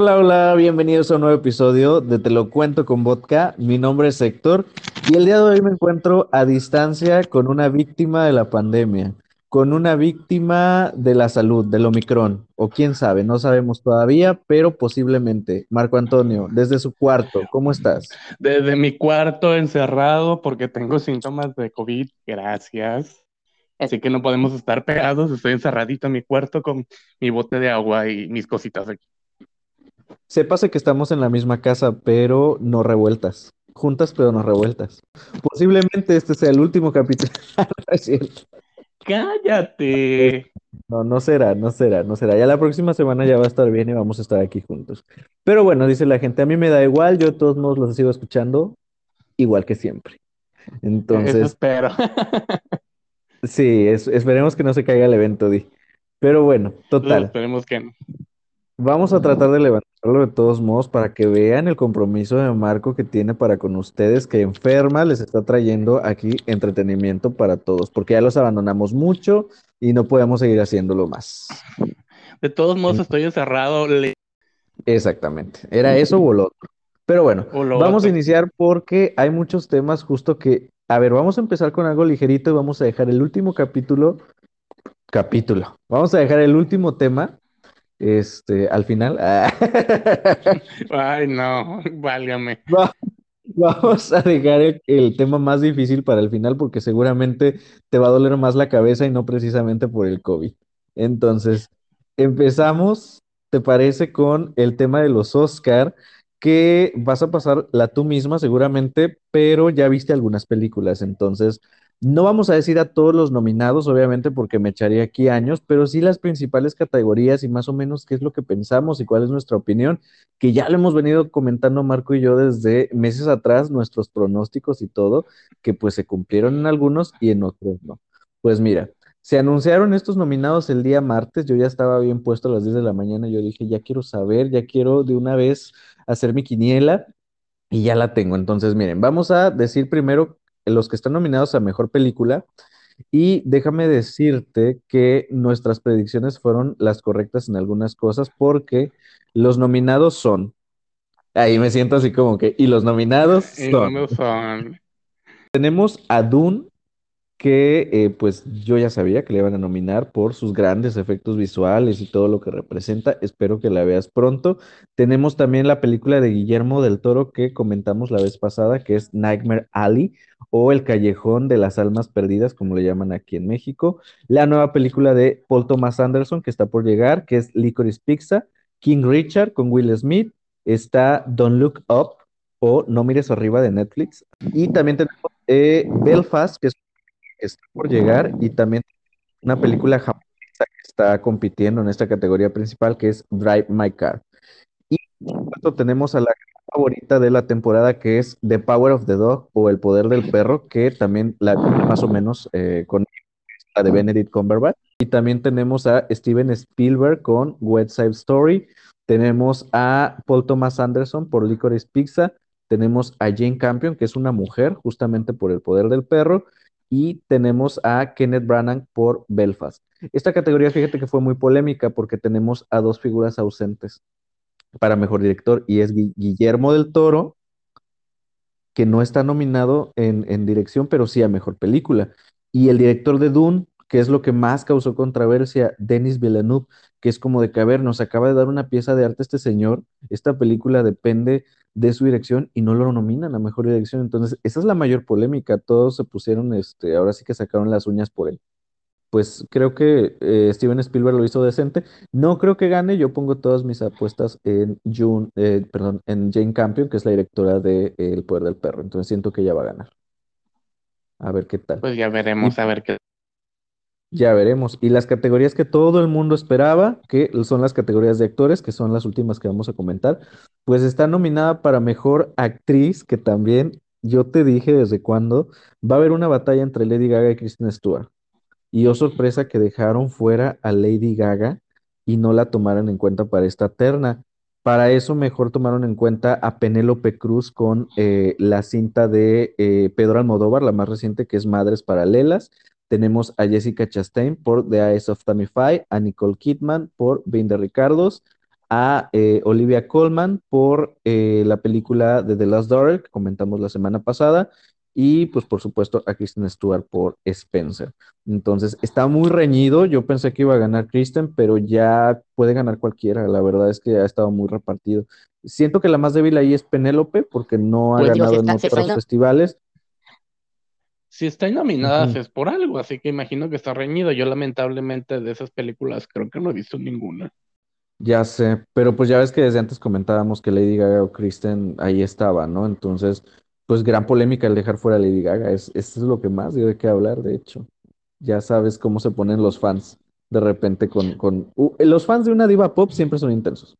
Hola, hola, bienvenidos a un nuevo episodio de Te lo cuento con vodka. Mi nombre es Héctor y el día de hoy me encuentro a distancia con una víctima de la pandemia, con una víctima de la salud, del Omicron, o quién sabe, no sabemos todavía, pero posiblemente. Marco Antonio, desde su cuarto, ¿cómo estás? Desde mi cuarto encerrado porque tengo síntomas de COVID, gracias. Así que no podemos estar pegados, estoy encerradito en mi cuarto con mi bote de agua y mis cositas aquí. Sépase que estamos en la misma casa, pero no revueltas. Juntas, pero no revueltas. Posiblemente este sea el último capítulo. Cállate. No, no será, no será, no será. Ya la próxima semana ya va a estar bien y vamos a estar aquí juntos. Pero bueno, dice la gente, a mí me da igual, yo de todos modos los sigo escuchando igual que siempre. Entonces. Eso espero. sí, esperemos que no se caiga el evento, Di. Pero bueno, total. esperemos que no. Vamos a tratar de levantarlo de todos modos para que vean el compromiso de Marco que tiene para con ustedes, que enferma les está trayendo aquí entretenimiento para todos, porque ya los abandonamos mucho y no podemos seguir haciéndolo más. De todos modos, estoy encerrado. Exactamente. Era eso o lo otro. Pero bueno, vamos a iniciar porque hay muchos temas justo que, a ver, vamos a empezar con algo ligerito y vamos a dejar el último capítulo, capítulo, vamos a dejar el último tema este, al final. Ay, no, válgame. vamos a dejar el, tema más difícil para el final porque seguramente te va a doler más la cabeza y no precisamente por el COVID. Entonces, empezamos, ¿te parece con el tema de los Oscar? Que vas a pasar la tú misma seguramente, pero ya viste algunas películas, entonces no vamos a decir a todos los nominados, obviamente, porque me echaría aquí años, pero sí las principales categorías y más o menos qué es lo que pensamos y cuál es nuestra opinión, que ya lo hemos venido comentando Marco y yo desde meses atrás, nuestros pronósticos y todo, que pues se cumplieron en algunos y en otros no. Pues mira, se anunciaron estos nominados el día martes, yo ya estaba bien puesto a las 10 de la mañana, yo dije, ya quiero saber, ya quiero de una vez hacer mi quiniela y ya la tengo. Entonces, miren, vamos a decir primero los que están nominados a Mejor Película. Y déjame decirte que nuestras predicciones fueron las correctas en algunas cosas porque los nominados son, ahí me siento así como que, y los nominados son, tenemos a Dune, que eh, pues yo ya sabía que le iban a nominar por sus grandes efectos visuales y todo lo que representa. Espero que la veas pronto. Tenemos también la película de Guillermo del Toro que comentamos la vez pasada, que es Nightmare Alley o El Callejón de las Almas Perdidas, como le llaman aquí en México. La nueva película de Paul Thomas Anderson que está por llegar, que es Licorice Pizza. King Richard con Will Smith. Está Don't Look Up o No Mires Arriba de Netflix. Y también tenemos eh, Belfast, que es está por llegar y también una película japonesa que está compitiendo en esta categoría principal que es Drive My Car. Y por tenemos a la favorita de la temporada que es The Power of the Dog o El Poder del Perro, que también la más o menos eh, con la de Benedict Cumberbatch. Y también tenemos a Steven Spielberg con West Side Story. Tenemos a Paul Thomas Anderson por Licorice Pizza. Tenemos a Jane Campion, que es una mujer, justamente por el poder del perro y tenemos a Kenneth Branagh por Belfast. Esta categoría, fíjate que fue muy polémica porque tenemos a dos figuras ausentes para mejor director y es Guillermo del Toro, que no está nominado en, en, dirección, pero sí a mejor película. Y el director de Dune, que es lo que más causó controversia, Denis Villeneuve, que es como de ver, nos acaba de dar una pieza de arte este señor, esta película depende de su dirección y no lo nominan a mejor dirección. Entonces, esa es la mayor polémica. Todos se pusieron, este, ahora sí que sacaron las uñas por él. Pues creo que eh, Steven Spielberg lo hizo decente. No creo que gane. Yo pongo todas mis apuestas en June, eh, perdón, en Jane Campion, que es la directora de El Poder del Perro. Entonces siento que ella va a ganar. A ver qué tal. Pues ya veremos, a ver qué ya veremos. Y las categorías que todo el mundo esperaba, que son las categorías de actores, que son las últimas que vamos a comentar, pues está nominada para mejor actriz, que también yo te dije desde cuándo va a haber una batalla entre Lady Gaga y Kristen Stewart. Y oh sorpresa que dejaron fuera a Lady Gaga y no la tomaron en cuenta para esta terna. Para eso mejor tomaron en cuenta a Penélope Cruz con eh, la cinta de eh, Pedro Almodóvar, la más reciente que es Madres Paralelas, tenemos a Jessica Chastain por The Eyes of Tammy Faye, a Nicole Kidman por the Ricardos, a eh, Olivia Colman por eh, la película de The Last Daughter que comentamos la semana pasada y pues por supuesto a Kristen Stewart por Spencer. Entonces está muy reñido, yo pensé que iba a ganar Kristen, pero ya puede ganar cualquiera, la verdad es que ha estado muy repartido. Siento que la más débil ahí es Penélope porque no ha Pues ganado en está- otros está- festivales. Si están nominadas Ujú. es por algo, así que imagino que está reñido. Yo lamentablemente de esas películas creo que no he visto ninguna. Ya sé, pero pues ya ves que desde antes comentábamos que Lady Gaga o Kristen ahí estaba, ¿no? Entonces, pues gran polémica el dejar fuera a Lady Gaga, es, eso es lo que más dio de qué hablar, de hecho. Ya sabes cómo se ponen los fans de repente con, con... uh, los fans de una diva pop siempre son intensos,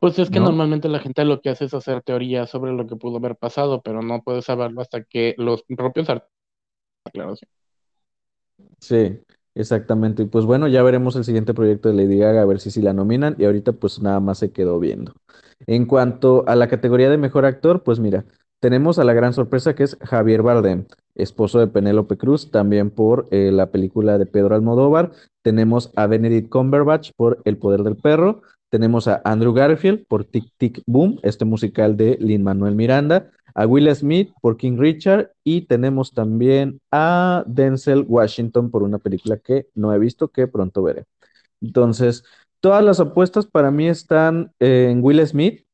Pues es que ¿no? normalmente la gente lo que hace es hacer teorías sobre lo que pudo haber pasado, pero no puedes saberlo hasta que los propios artistas. Claro, sí. Sí, exactamente. Y pues bueno, ya veremos el siguiente proyecto de Lady Gaga, a ver si sí la nominan. Y ahorita pues nada más se quedó viendo. En cuanto a la categoría de mejor actor, pues mira, tenemos a la gran sorpresa que es Javier Bardem, esposo de Penélope Cruz, también por eh, la película de Pedro Almodóvar. Tenemos a Benedict Cumberbatch por El Poder del Perro. Tenemos a Andrew Garfield por Tic Tic Boom, este musical de Lin-Manuel Miranda a Will Smith por King Richard y tenemos también a Denzel Washington por una película que no he visto, que pronto veré. Entonces, todas las apuestas para mí están en Will Smith.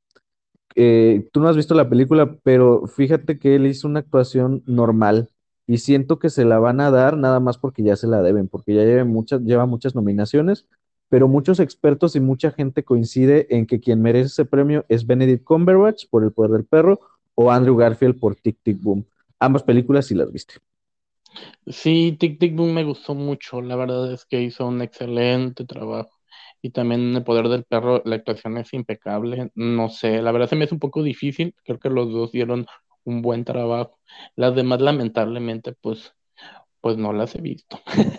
Eh, tú no has visto la película, pero fíjate que él hizo una actuación normal y siento que se la van a dar nada más porque ya se la deben, porque ya lleva muchas, lleva muchas nominaciones, pero muchos expertos y mucha gente coincide en que quien merece ese premio es Benedict Cumberbatch por El Poder del Perro o Andrew Garfield por Tic Tic Boom. Ambas películas sí las viste. Sí, Tic Tic Boom me gustó mucho. La verdad es que hizo un excelente trabajo. Y también en El Poder del Perro, la actuación es impecable. No sé, la verdad se me hace un poco difícil. Creo que los dos dieron un buen trabajo. Las demás, lamentablemente, pues, pues no las he visto.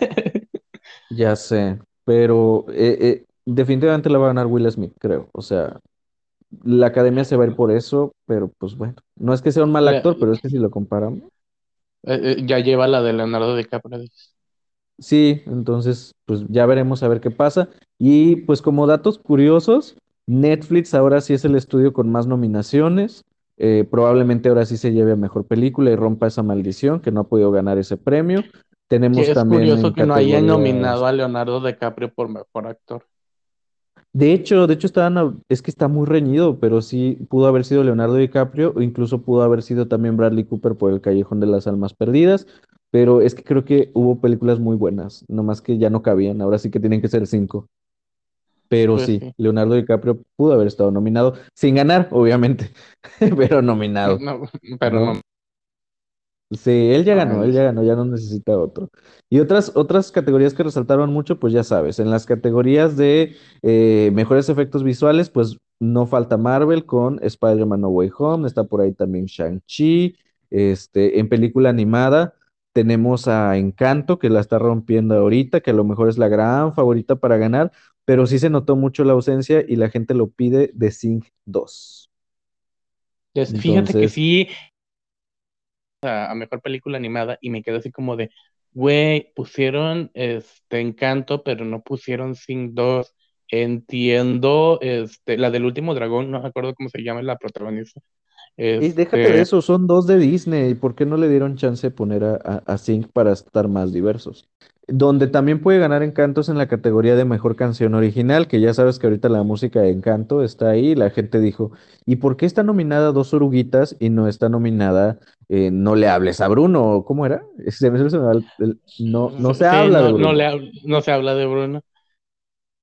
Ya sé, pero eh, eh, definitivamente la va a ganar Will Smith, creo. O sea, la academia se va a ir por eso, pero pues bueno, no es que sea un mal actor, pero es que si lo comparamos. eh, eh, ya lleva la de Leonardo DiCaprio. Sí, entonces pues ya veremos a ver qué pasa. Y pues como datos curiosos, Netflix ahora sí es el estudio con más nominaciones. Eh, probablemente ahora sí se lleve a mejor película y rompa esa maldición que no ha podido ganar ese premio. Tenemos es también curioso que no hayan nominado a Leonardo DiCaprio por mejor actor. De hecho, de hecho estaban, es que está muy reñido, pero sí pudo haber sido Leonardo DiCaprio o incluso pudo haber sido también Bradley Cooper por El Callejón de las Almas Perdidas, pero es que creo que hubo películas muy buenas, nomás que ya no cabían, ahora sí que tienen que ser cinco. Pero Pues sí, sí. Leonardo DiCaprio pudo haber estado nominado, sin ganar, obviamente, pero nominado, No, pero ¿no? Sí, él ya ganó, Ay, él ya ganó, ya no necesita otro. Y otras, otras categorías que resaltaron mucho, pues ya sabes, en las categorías de eh, mejores efectos visuales, pues no falta Marvel con Spider-Man No Way Home, está por ahí también Shang-Chi, este, en película animada tenemos a Encanto, que la está rompiendo ahorita, que a lo mejor es la gran favorita para ganar, pero sí se notó mucho la ausencia y la gente lo pide de Sing 2. Des- Fíjate que sí, a, mejor película animada y me quedé así como de, güey, pusieron este Encanto, pero no pusieron Sing 2. Entiendo, este, la del último dragón, no me acuerdo cómo se llama la protagonista. Y déjate de Este, eso, son dos de Disney. ¿Por qué no le dieron chance de poner a, a, a Sync para estar más diversos? Donde también puede ganar Encantos en la categoría de mejor canción original, que ya sabes que ahorita la música de Encanto está ahí. La gente dijo, ¿y por qué está nominada Dos Oruguitas y no está nominada eh, No le hables a Bruno? ¿Cómo era? Se me, se me va el- el- no, no se sí, habla de no, no Bruno. le hab- no se habla de Bruno.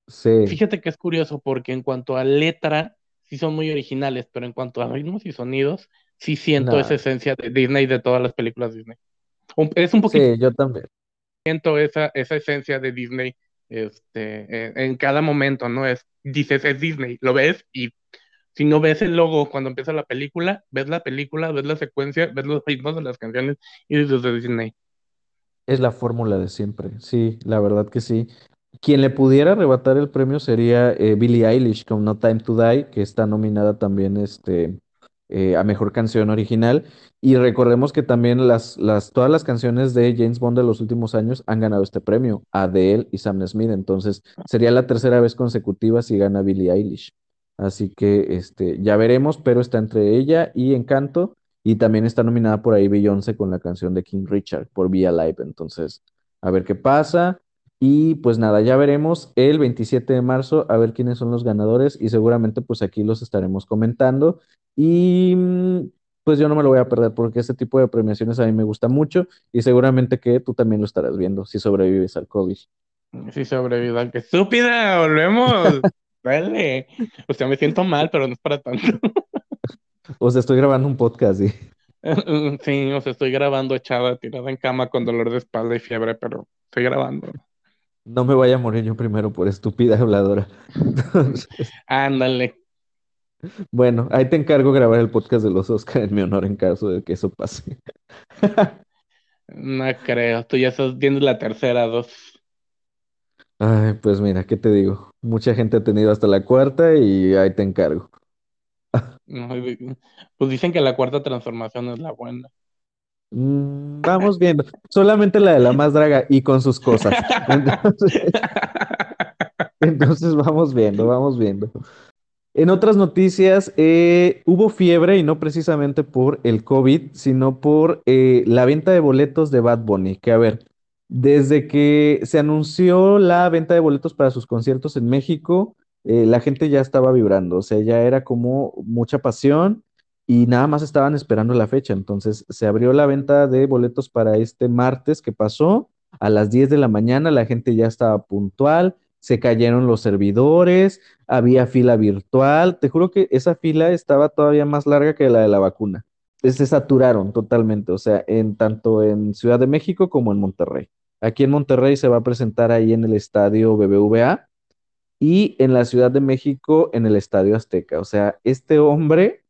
Sí, Fíjate que es curioso porque en cuanto a letra, sí son muy originales, pero en cuanto a ritmos y sonidos, sí siento esa esencia de Disney de todas las películas Disney. Es un poquito Sí, yo también. siento esa, esa esencia de Disney este, en, en cada momento, ¿no? Es, dices, es Disney, lo ves y si no ves el logo cuando empieza la película, ves la película, ves la secuencia, ves los ritmos de las canciones y dices de Disney. Es la fórmula de siempre, sí, la verdad que sí. Quien le pudiera arrebatar el premio sería eh, Billie Eilish con No Time to Die, que está nominada también este, eh, a mejor canción original. Y recordemos que también las, las, todas las canciones de James Bond de los últimos años han ganado este premio, Adele y Sam Smith. Entonces sería la tercera vez consecutiva si gana Billie Eilish. Así que este, ya veremos, pero está entre ella y Encanto. Y también está nominada por ahí Beyoncé con la canción de King Richard por Be Alive. Entonces, a ver qué pasa. Y pues nada, ya veremos el 27 de marzo a ver quiénes son los ganadores y seguramente pues aquí los estaremos comentando. Y mm, pues yo no me lo voy a perder porque este tipo de premiaciones a mí me gusta mucho y seguramente que tú también lo estarás viendo si sobrevives al COVID. Si sobrevivo al que estúpida, volvemos. Vale. O sea, me siento mal, pero no es para tanto. O sea, estoy grabando un podcast, ¿sí? Sí, o sea, estoy grabando echada, tirada en cama con dolor de espalda y fiebre, pero estoy grabando. No me vaya a morir yo primero por estúpida habladora. Ándale. Bueno, ahí te encargo grabar el podcast de los Oscar en mi honor en caso de que eso pase. No creo, tú ya estás viendo la tercera dos. Ay, pues mira, ¿qué te digo? Mucha gente ha tenido hasta la cuarta y ahí te encargo. pues dicen que la cuarta transformación es la buena. Mm, vamos viendo. Solamente la de la más draga y con sus cosas. Entonces, vamos viendo, vamos viendo. En otras noticias, eh, hubo fiebre y no precisamente por el COVID, sino por eh, la venta de boletos de Bad Bunny. Que a ver, desde que se anunció la venta de boletos para sus conciertos en México, eh, la gente ya estaba vibrando, o sea, ya era como mucha pasión y nada más estaban esperando la fecha. Entonces se abrió la venta de boletos para este martes que pasó a las 10 de la mañana, la gente ya estaba puntual, se cayeron los servidores, había fila virtual, te juro que esa fila estaba todavía más larga que la de la vacuna. Se saturaron totalmente, o sea, en tanto en Ciudad de México como en Monterrey. Aquí en Monterrey se va a presentar ahí en el estadio BBVA y en la Ciudad de México en el Estadio Azteca. O sea, este hombre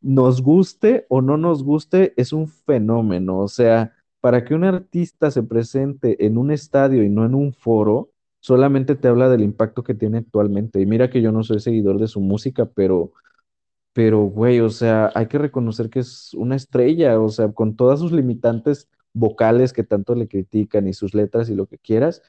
nos guste o no nos guste, es un fenómeno. O sea, para que un artista se presente en un estadio y no en un foro, solamente te habla del impacto que tiene actualmente. Y mira que yo no soy seguidor de su música, pero, pero, güey, o sea, hay que reconocer que es una estrella, o sea, con todas sus limitantes vocales que tanto le critican y sus letras y lo que quieras,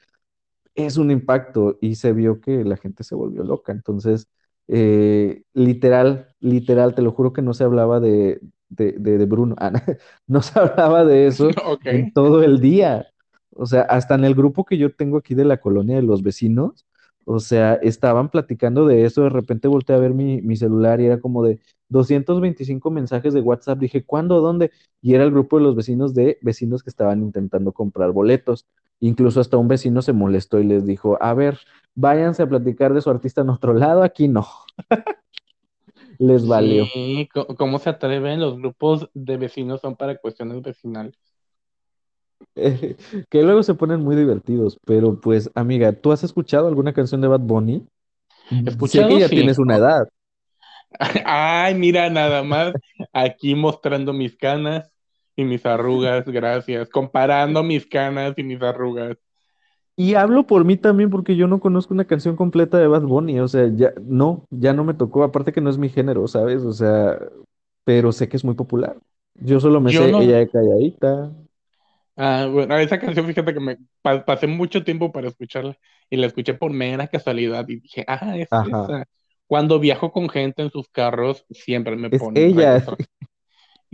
es un impacto y se vio que la gente se volvió loca. Entonces, eh, literal, literal, te lo juro que no se hablaba de, de, de, Bruno, ah, no se hablaba de eso en todo el día. O sea, hasta en el grupo que yo tengo aquí de la colonia de los vecinos, o sea, estaban platicando de eso, de repente volteé a ver mi, mi, celular y era como de 225 mensajes de WhatsApp. Dije, ¿cuándo? ¿Dónde? Y era el grupo de los vecinos de vecinos que estaban intentando comprar boletos. Incluso hasta un vecino se molestó y les dijo, a ver, váyanse a platicar de su artista en otro lado, aquí no. les valió. Sí, ¿cómo se atreven? Los grupos de vecinos son para cuestiones vecinales. que luego se ponen muy divertidos, pero pues, amiga, ¿tú has escuchado alguna canción de Bad Bunny? Escuchado, sé que ya tienes una edad. Ay, mira, nada más aquí mostrando mis canas y mis arrugas, gracias. Comparando mis canas y mis arrugas. Y hablo por mí también porque yo no conozco una canción completa de Bad Bunny, o sea, ya no, ya no me tocó, aparte que no es mi género, ¿sabes? O sea, pero sé que es muy popular. Yo solo me sé ella de calladita. Ah, bueno, esa canción, fíjate que me pasé mucho tiempo para escucharla y la escuché por mera casualidad y dije, ah, es esa. Cuando viajo con gente en sus carros, siempre me es ella.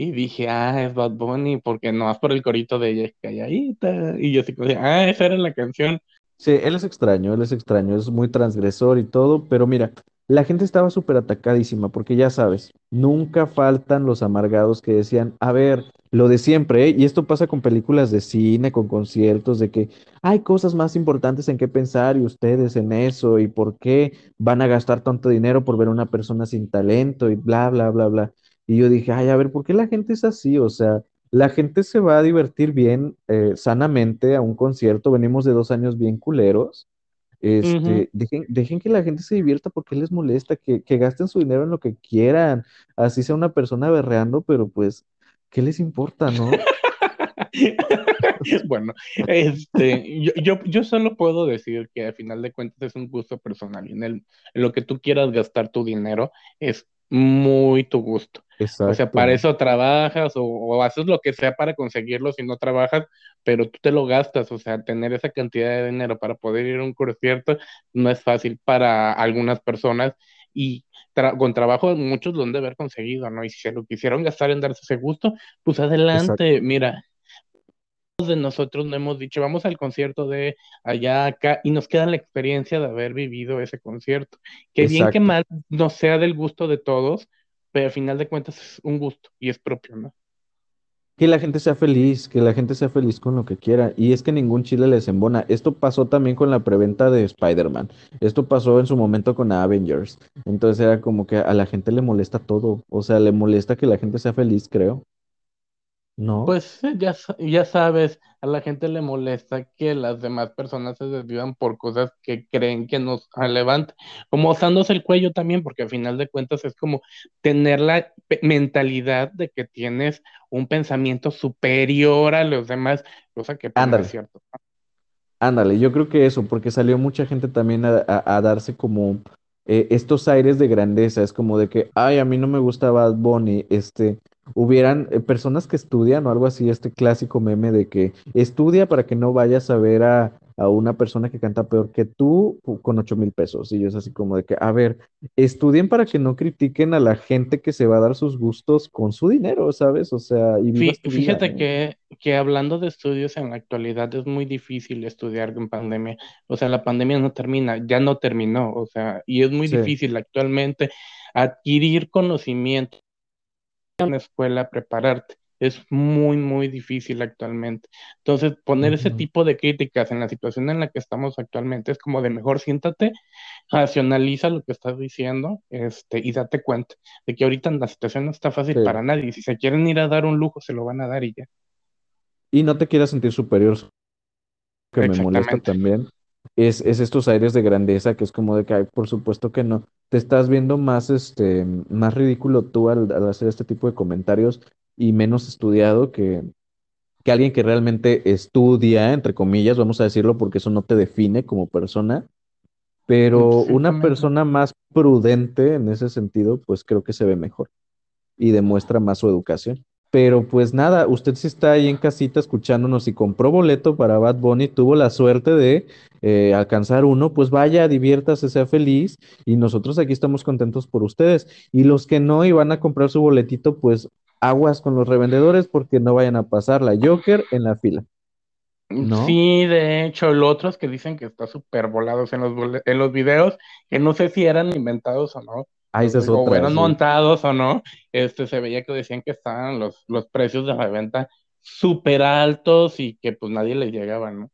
Y dije, ah, es Bad Bunny, porque no más por el corito de ella es calladita. Y yo así como, ah, esa era la canción. Sí, él es extraño, él es extraño, es muy transgresor y todo, pero mira, la gente estaba súper atacadísima, porque ya sabes, nunca faltan los amargados que decían, a ver, lo de siempre, ¿eh? y esto pasa con películas de cine, con conciertos, de que hay cosas más importantes en qué pensar y ustedes en eso, y por qué van a gastar tanto dinero por ver a una persona sin talento y bla, bla, bla, bla. Y yo dije, ay, a ver, ¿por qué la gente es así? O sea, la gente se va a divertir bien, eh, sanamente a un concierto. Venimos de dos años bien culeros. Este, dejen, dejen, que la gente se divierta porque les molesta, que, que, gasten su dinero en lo que quieran, así sea una persona berreando, pero pues, ¿qué les importa, no? bueno, este, yo, yo, yo, solo puedo decir que al final de cuentas es un gusto personal y en, el, en lo que tú quieras gastar tu dinero es muy tu gusto. O sea, para Exacto, eso trabajas o, o haces lo que sea para conseguirlo si no trabajas, pero tú te lo gastas. O sea, tener esa cantidad de dinero para poder ir a un concierto no es fácil para algunas personas y tra- con trabajo muchos lo han de haber conseguido, ¿no? Y si se lo quisieron gastar en darse ese gusto, pues adelante. exacto, Mira, de nosotros no hemos dicho, vamos al concierto de allá, acá, y nos queda la experiencia de haber vivido ese concierto. Que bien que mal no sea del gusto de todos, pero al final de cuentas es un gusto y es propio, ¿no? Que la gente sea feliz, que la gente sea feliz con lo que quiera. Y es que ningún chile les embona. Esto pasó también con la preventa de Spider-Man. Esto pasó en su momento con Avengers. Entonces era como que a la gente le molesta todo. O sea, le molesta que la gente sea feliz, creo. ¿No? Pues eh, ya, ya sabes, a la gente le molesta que las demás personas se desvivan por cosas que creen que nos levantan, como osándose el cuello también, porque al final de cuentas es como tener la mentalidad de que tienes un pensamiento superior a los demás, cosa que pues no es Ándale. cierto. Ándale, yo creo que eso, porque salió mucha gente también a, a- a darse como eh, estos aires de grandeza, es como de que, ay, a mí no me gusta Bad Bunny, este, hubieran eh, personas que estudian o algo así, este clásico meme de que estudia para que no vayas a ver a, a una persona que canta peor que tú con ocho mil pesos, y yo es así como de que, a ver, estudien para que no critiquen a la gente que se va a dar sus gustos con su dinero, ¿sabes? O sea, y Fí- vida, Fíjate que, que hablando de estudios en la actualidad es muy difícil estudiar en pandemia. O sea, la pandemia no termina, ya no terminó. O sea, y es muy Sí, difícil actualmente adquirir conocimiento en una escuela, prepararte. Es muy, muy difícil actualmente. Entonces, poner ese tipo de críticas en la situación en la que estamos actualmente es como de mejor siéntate, racionaliza lo que estás diciendo, este, y date cuenta de que ahorita la situación no está fácil sí. para nadie. Si se quieren ir a dar un lujo, se lo van a dar y ya. Y no te quieras sentir superior que me molesta también es, es estos aires de grandeza que es como de que, por supuesto que no. Te estás viendo más, este, más ridículo tú al, al hacer este tipo de comentarios y menos estudiado que, que alguien que realmente estudia, entre comillas, vamos a decirlo, porque eso no te define como persona, pero una persona más prudente en ese sentido, pues creo que se ve mejor y demuestra más su educación. Pero pues nada, usted si está ahí en casita escuchándonos y compró boleto para Bad Bunny, tuvo la suerte de eh, alcanzar uno, pues vaya, diviértase, sea feliz y nosotros aquí estamos contentos por ustedes. Y los que no iban a comprar su boletito, pues aguas con los revendedores porque no vayan a pasar la Joker en la fila, ¿no? Sí, de hecho, los otros que dicen que está súper volados en los, en los videos, que no sé si eran inventados o no, Ah, esa es o otra, eran sí. montados o no, este, se veía que decían que estaban los, los precios de la venta súper altos y que pues nadie les llegaba, ¿no?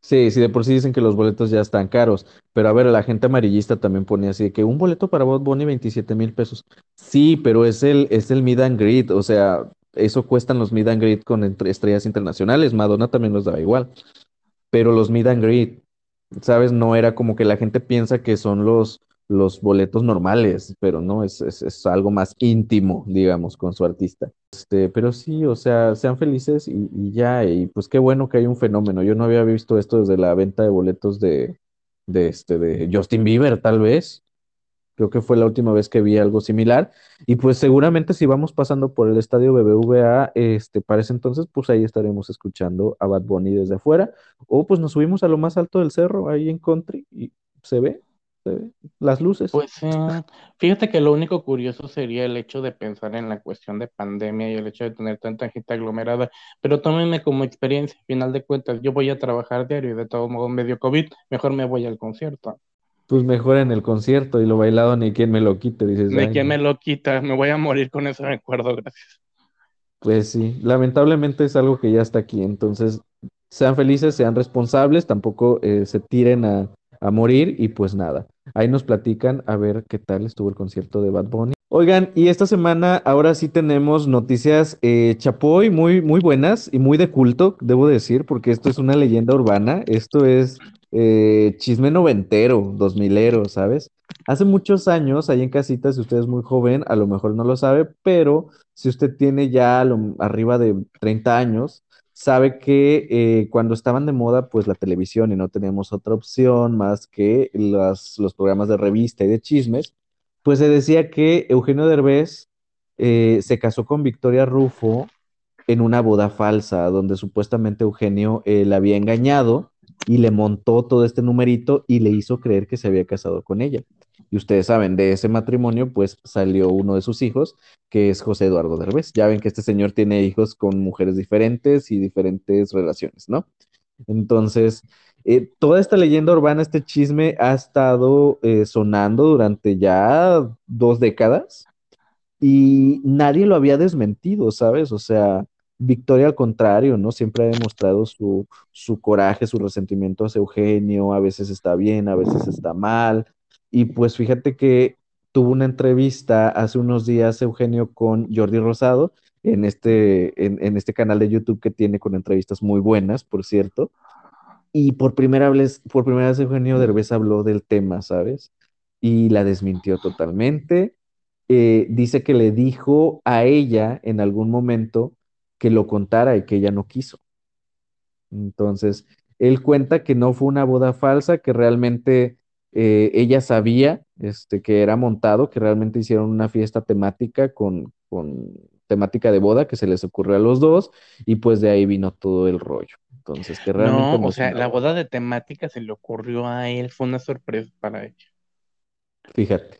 Sí, sí, de por sí dicen que los boletos ya están caros, pero a ver, la gente amarillista también pone así de que un boleto para Bad Bunny 27 mil pesos. Sí, pero es el, es el meet and greet, o sea, eso cuestan los meet and greet con entre- estrellas internacionales, Madonna también los daba igual, pero los meet and greet, ¿sabes? No era como que la gente piensa que son los, los boletos normales, pero no, es, es, es algo más íntimo, digamos, con su artista. Este, pero sí, o sea, sean felices y, ya, y pues qué bueno que hay un fenómeno. Yo no había visto esto desde la venta de boletos de, de, este, de Justin Bieber, tal vez. Creo que fue la última vez que vi algo similar. Y pues seguramente si vamos pasando por el estadio BBVA, este, para ese entonces, pues ahí estaremos escuchando a Bad Bunny desde afuera. O pues nos subimos a lo más alto del cerro, ahí en Country, y se ve, las luces. Pues eh, fíjate que lo único curioso sería el hecho de pensar en la cuestión de pandemia y el hecho de tener tanta gente aglomerada, pero tómenme como experiencia, al final de cuentas, yo voy a trabajar diario y de todo modo medio COVID, mejor me voy al concierto. Pues mejor en el concierto y lo bailado ni quien me lo quite, dices, ¿De ay, quién no. me lo quita? Me voy a morir con ese recuerdo, gracias. Pues sí, lamentablemente es algo que ya está aquí, entonces sean felices, sean responsables, tampoco eh, se tiren a, a morir y pues nada, ahí nos platican a ver qué tal estuvo el concierto de Bad Bunny. Oigan, y esta semana ahora sí tenemos noticias eh, chapoy muy, muy buenas y muy de culto, debo decir, porque esto es una leyenda urbana, esto es eh, chisme noventero, dos milero, ¿sabes? Hace muchos años, ahí en casita, si usted es muy joven, a lo mejor no lo sabe, pero si usted tiene ya arriba de 30 años, sabe que eh, cuando estaban de moda, pues la televisión y no teníamos otra opción más que las- los programas de revista y de chismes, pues se decía que Eugenio Derbez eh, se casó con Victoria Rufo en una boda falsa, donde supuestamente Eugenio eh, la había engañado y le montó todo este numerito y le hizo creer que se había casado con ella. Y ustedes saben, de ese matrimonio, pues salió uno de sus hijos, que es José Eduardo Derbez. Ya ven que este señor tiene hijos con mujeres diferentes y diferentes relaciones, ¿no? Entonces, eh, toda esta leyenda urbana, este chisme ha estado eh, sonando durante ya dos décadas y nadie lo había desmentido, ¿sabes? O sea, Victoria al contrario, ¿no? Siempre ha demostrado su, su coraje, su resentimiento hacia Eugenio, a veces está bien, a veces está mal. Y pues fíjate que tuvo una entrevista hace unos días Eugenio con Jordi Rosado en este, en, en este canal de YouTube que tiene con entrevistas muy buenas, por cierto. Y por primera vez, por primera vez Eugenio Derbez habló del tema, ¿sabes? Y la desmintió totalmente. Eh, dice que le dijo a ella en algún momento que lo contara y que ella no quiso. Entonces, él cuenta que no fue una boda falsa, que realmente eh, ella sabía este, que era montado, que realmente hicieron una fiesta temática con, con temática de boda que se les ocurrió a los dos y pues de ahí vino todo el rollo. Entonces, que realmente... No, o sea, la boda de temática se le ocurrió a él, fue una sorpresa para ella. Fíjate.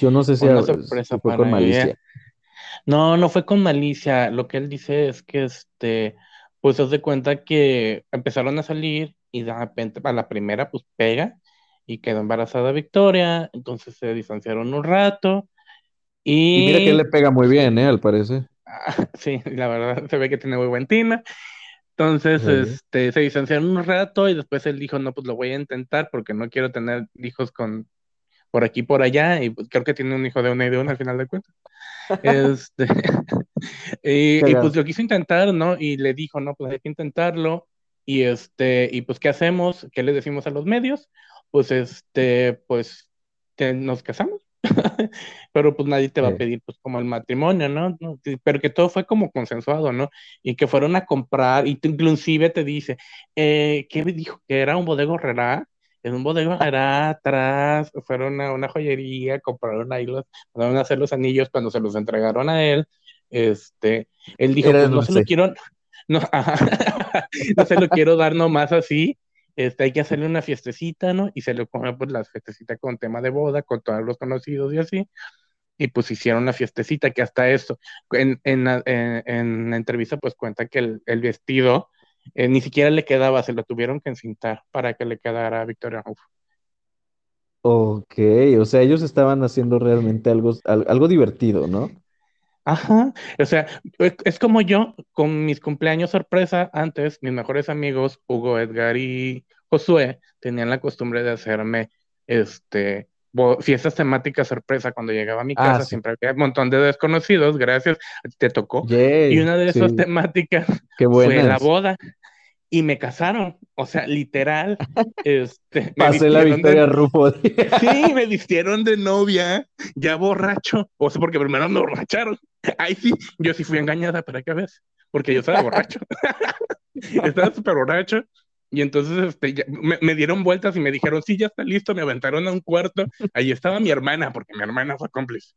Yo no sé si, Fue una a- sorpresa si fue para con ella. malicia. No, no fue con malicia. Lo que él dice es que este, pues se de cuenta que empezaron a salir y de repente a la primera pues pega y quedó embarazada Victoria, entonces se distanciaron un rato Y mira que él le pega muy bien, ¿eh? Al parecer. ah, sí, la verdad se ve que tiene muy buen tino. Entonces, Sí. este, se distanciaron un rato y después él dijo, no, pues lo voy a intentar porque no quiero tener hijos con por aquí por allá y pues, creo que tiene un hijo de una y de una al final de cuentas. Este, y, y, pues lo quiso intentar, ¿no? Y le dijo, no, pues hay que intentarlo. Y este, y pues, ¿qué hacemos? ¿Qué le decimos a los medios? Pues este, pues que nos casamos. Pero pues nadie te va a pedir pues como el matrimonio, ¿no? Pero que todo fue como consensuado, ¿no? Y que fueron a comprar, y tú inclusive te dice, eh, ¿qué me dijo? Que era un bodego Herrera. En un bodego Herrera atrás, fueron a una joyería, compraron ahí los, mandaron a hacer los anillos cuando se los entregaron a él. Este, él dijo, Era pues no se lo quiero, no, ajá, no se lo quiero dar nomás así, este, hay que hacerle una fiestecita, ¿no? Y se le pone pues la fiestecita con tema de boda, con todos los conocidos y así, y pues hicieron la fiestecita, que hasta eso, en, en, la- en- la entrevista pues cuenta que el, el vestido eh, ni siquiera le quedaba, se lo tuvieron que encintar para que le quedara a Victoria Rufo. Ok, o sea, ellos estaban haciendo realmente algo, al- algo divertido, ¿no? Ajá, o sea, es, como yo con mis cumpleaños sorpresa antes, mis mejores amigos, Hugo, Edgar y Josué, tenían la costumbre de hacerme este fiestas temáticas sorpresa cuando llegaba a mi Ah, casa, sí. siempre había un montón de desconocidos, gracias, te tocó. Y una de esas sí, temáticas qué fue la boda y me casaron, o sea, literal, este, Pasé la vistieron de Victoria Rufo. Sí, me vistieron de novia, ya borracho. O sea, porque primero me borracharon. Ay, sí, yo sí fui engañada, para qué ves, porque yo estaba borracho. Estaba súper borracho. Y entonces este, ya- me, me dieron vueltas y me dijeron, sí, ya está listo. Me aventaron a un cuarto. Ahí estaba mi hermana, porque mi hermana fue cómplice.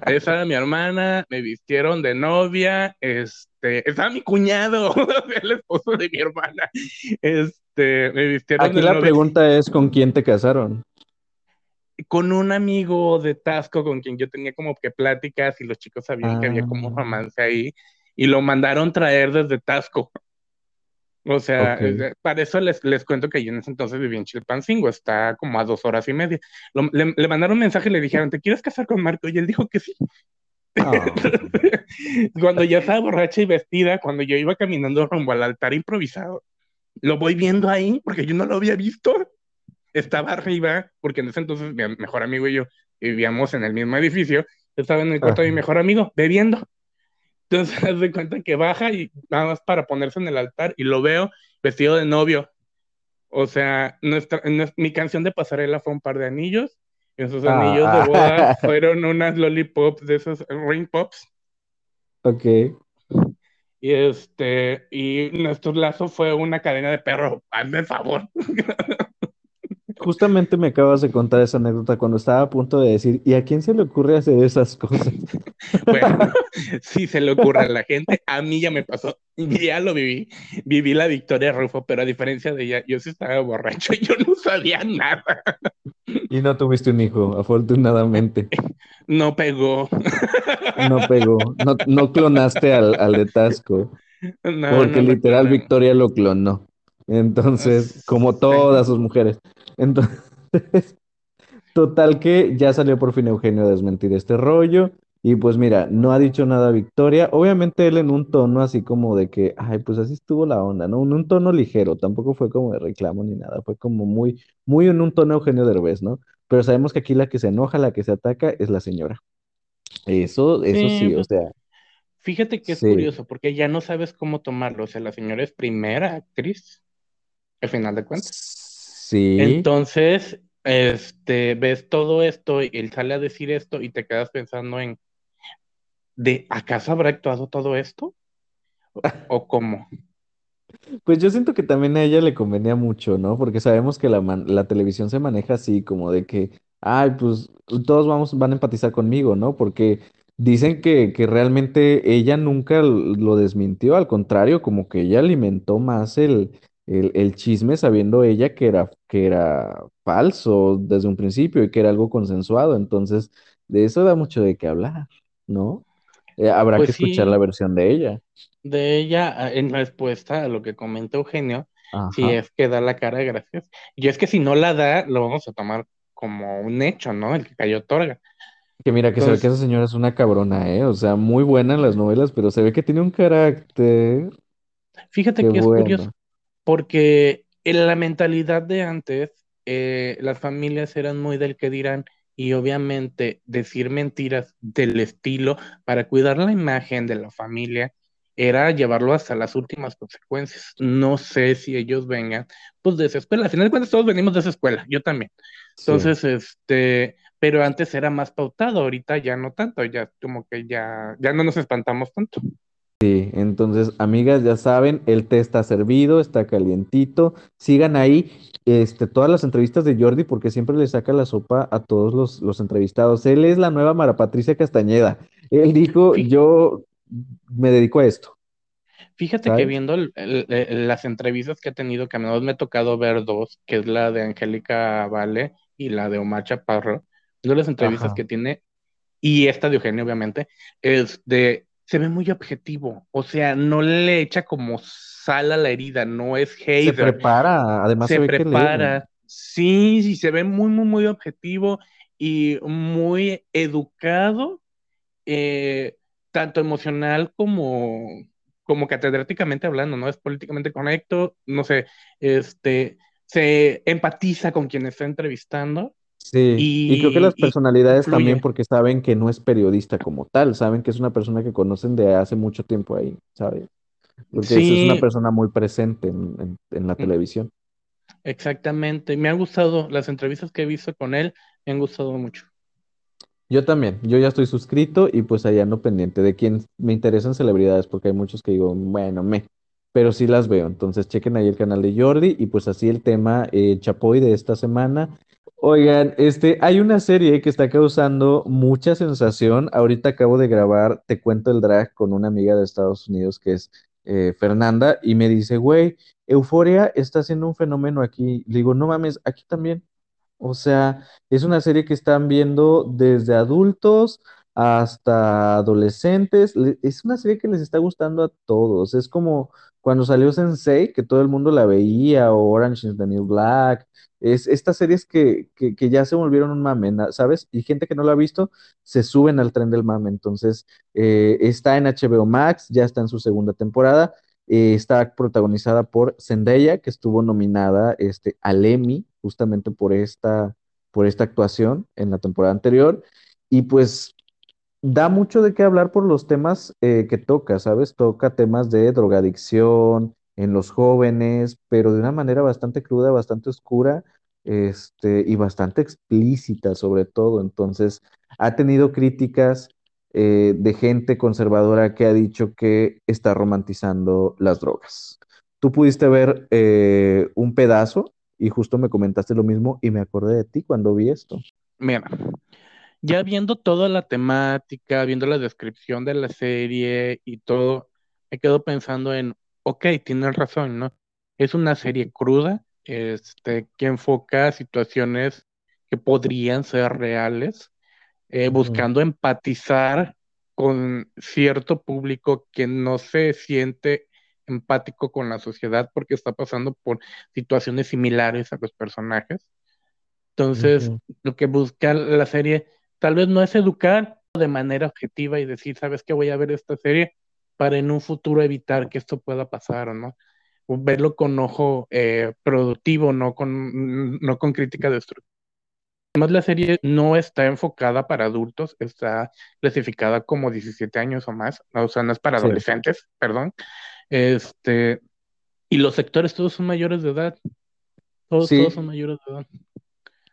Ahí estaba mi hermana, me vistieron de novia. Este, estaba mi cuñado, el esposo de mi hermana. Este, me vistieron Aquí la pregunta es ¿con quién te casaron? con un amigo de Tasco con quien yo tenía como que pláticas y los chicos sabían que había como un Ah, romance ahí y lo mandaron traer desde Tasco. O sea, eh, para eso les, les cuento que yo en ese entonces vivía en Chilpancingo, está como a dos horas y media. Lo- le, le mandaron un mensaje y le dijeron, ¿te quieres casar con Marco? Y él dijo que sí. Ah, Cuando ya estaba borracha y vestida, cuando yo iba caminando rumbo al altar improvisado, lo voy viendo ahí porque yo no lo había visto. Estaba arriba, porque en ese entonces mi mejor amigo y yo vivíamos en el mismo edificio. Estaba en el cuarto de mi ajá. mejor amigo bebiendo. Entonces, haz de cuenta que baja y nada más para ponerse en el altar y lo veo vestido de novio. O sea, nuestra, nues- mi canción de pasarela fue un par de anillos. Esos anillos de boda Ah, fueron unas lollipops de esos ring pops. ok. Y este, y nuestro lazo fue una cadena de perro. Hazme favor. Justamente me acabas de contar esa anécdota cuando estaba a punto de decir, ¿y a quién se le ocurre hacer esas cosas? Bueno, sí se le ocurre a la gente, a mí ya me pasó, ya lo viví, viví la Victoria Rufo, pero a diferencia de ella, yo sí estaba borracho y yo no sabía nada. Y no tuviste un hijo, afortunadamente. No pegó. No pegó, no, no clonaste al, al de Tasco, No, porque no literal. Victoria lo clonó. Entonces, como todas sus mujeres. Entonces, total que ya salió por fin Eugenio a desmentir este rollo. Y pues mira, no ha dicho nada Victoria. Obviamente él en un tono así como de que, ay, pues así estuvo la onda, ¿no? En un tono ligero, tampoco fue como de reclamo ni nada, fue como muy, muy en un tono Eugenio Derbez, ¿no? Pero sabemos que aquí la que se enoja, la que se ataca es la señora. Eso, eso Sí, sí, o pues, sea, fíjate que es sí, curioso, porque ya no sabes cómo tomarlo. O sea, la señora es primera actriz, al final de cuentas. sí. Entonces, este, ves todo esto y él sale a decir esto y te quedas pensando en, ¿de acaso habrá actuado todo esto? ¿O, o cómo? Pues yo siento que también a ella le convenía mucho, ¿no? Porque sabemos que la, man- la televisión se maneja así, como de que, ay, pues todos vamos, van a empatizar conmigo, ¿no? Porque dicen que, que realmente ella nunca lo desmintió, al contrario, como que ella alimentó más el, el, el chisme sabiendo ella que era, que era falso desde un principio y que era algo consensuado. Entonces, de eso da mucho de qué hablar, ¿no? Eh, habrá que Pues escuchar la versión de ella. de ella, ah, en respuesta a lo que comenta Eugenio, si es que da la cara gracias. Y es que si no la da, lo vamos a tomar como un hecho, ¿no? El que cayó otorga. Que mira, que se ve que esa señora es una cabrona, ¿eh? O sea, muy buena en las novelas, pero se ve que tiene un carácter. fíjate Qué que es curioso. Porque en la mentalidad de antes, eh, las familias eran muy del que dirán, y obviamente decir mentiras del estilo para cuidar la imagen de la familia era llevarlo hasta las últimas consecuencias. No sé si ellos vengan, pues de esa escuela. Al final de cuentas, todos venimos de esa escuela, yo también. Sí, Entonces, este, pero antes era más pautado, ahorita ya no tanto, ya como que ya, ya no nos espantamos tanto. Sí. Entonces, amigas, ya saben, el té está servido, está calientito. Sigan ahí, este, todas las entrevistas de Jordi, porque siempre le saca la sopa a todos los, los entrevistados. Él es la nueva Mara Patricia Castañeda. Él dijo, yo me dedico a esto, Fíjate que viendo el- el- el- las entrevistas que he tenido, que a menos me ha tocado ver dos, que es la de Angélica Vale y la de Omar Chaparro, viendo las entrevistas Ajá. que tiene, y esta de Eugenio, obviamente, es de, se ve muy objetivo, o sea, no le echa como sal a la herida, no es Se hater, prepara, además se se ve que lee. prepara, sí, sí, se ve muy, muy, muy objetivo y muy educado eh, tanto emocional como, como catedráticamente hablando, ¿no? Es políticamente correcto, no sé, este, se empatiza con quien está entrevistando Sí, y creo que las personalidades también porque saben que no es periodista como tal, saben que es una persona que conocen de hace mucho tiempo ahí, ¿sabes? Porque es, es una Sí, persona muy presente en, en- en la televisión. exactamente. Me han gustado las entrevistas que he visto con él, me han gustado mucho. Yo también, yo ya estoy suscrito y pues allá ando pendiente de quién me interesan celebridades, porque hay muchos que digo, bueno, me, pero sí las veo. Entonces chequen ahí el canal de Jordi y pues así el tema eh, Chapoy de esta semana. Oigan, este, hay una serie que está causando mucha sensación. Ahorita acabo de grabar Te cuento el drag con una amiga de Estados Unidos que es eh, Fernanda y me dice, güey, Euforia está haciendo un fenómeno aquí. Le digo, no mames, aquí también. O sea, es una serie que están viendo desde adultos hasta adolescentes. Le- Es una serie que les está gustando a todos. Es como cuando salió Sense8, que todo el mundo la veía, o Orange is the New Black. Es estas series que, que, ya se volvieron un mame, ¿sabes? Y gente que no la ha visto se suben al tren del mame. Entonces, eh, está en HBO Max, ya está en su segunda temporada. Eh, está protagonizada por Zendaya, que estuvo nominada este, al Emmy justamente por esta, por esta actuación en la temporada anterior. Y pues da mucho de qué hablar por los temas eh, que toca, ¿sabes? Toca temas de drogadicción en los jóvenes, pero de una manera bastante cruda, bastante oscura, este, y bastante explícita sobre todo. Entonces, ha tenido críticas eh, de gente conservadora que ha dicho que está romantizando las drogas. ¿Tú pudiste ver eh, un pedazo? y justo me comentaste lo mismo y me acordé de ti cuando vi esto. Mira, ya viendo toda la temática, viendo la descripción de la serie y todo, me quedo pensando en, ok, tienes razón, ¿no? Es una serie cruda, este, que enfoca situaciones que podrían ser reales, eh, buscando empatizar con cierto público que no se siente empático con la sociedad porque está pasando por situaciones similares a los personajes. Entonces, lo que busca la serie tal vez no es educar de manera objetiva y decir, ¿sabes qué? Voy a ver esta serie para en un futuro evitar que esto pueda pasar o no. verlo con ojo eh, productivo, no con, no con crítica destructiva. Además, la serie no está enfocada para adultos, está clasificada como 17 años o más, o sea, no es para adolescentes, perdón. Este, y los sectores todos son mayores de edad. Todos, todos son mayores de edad.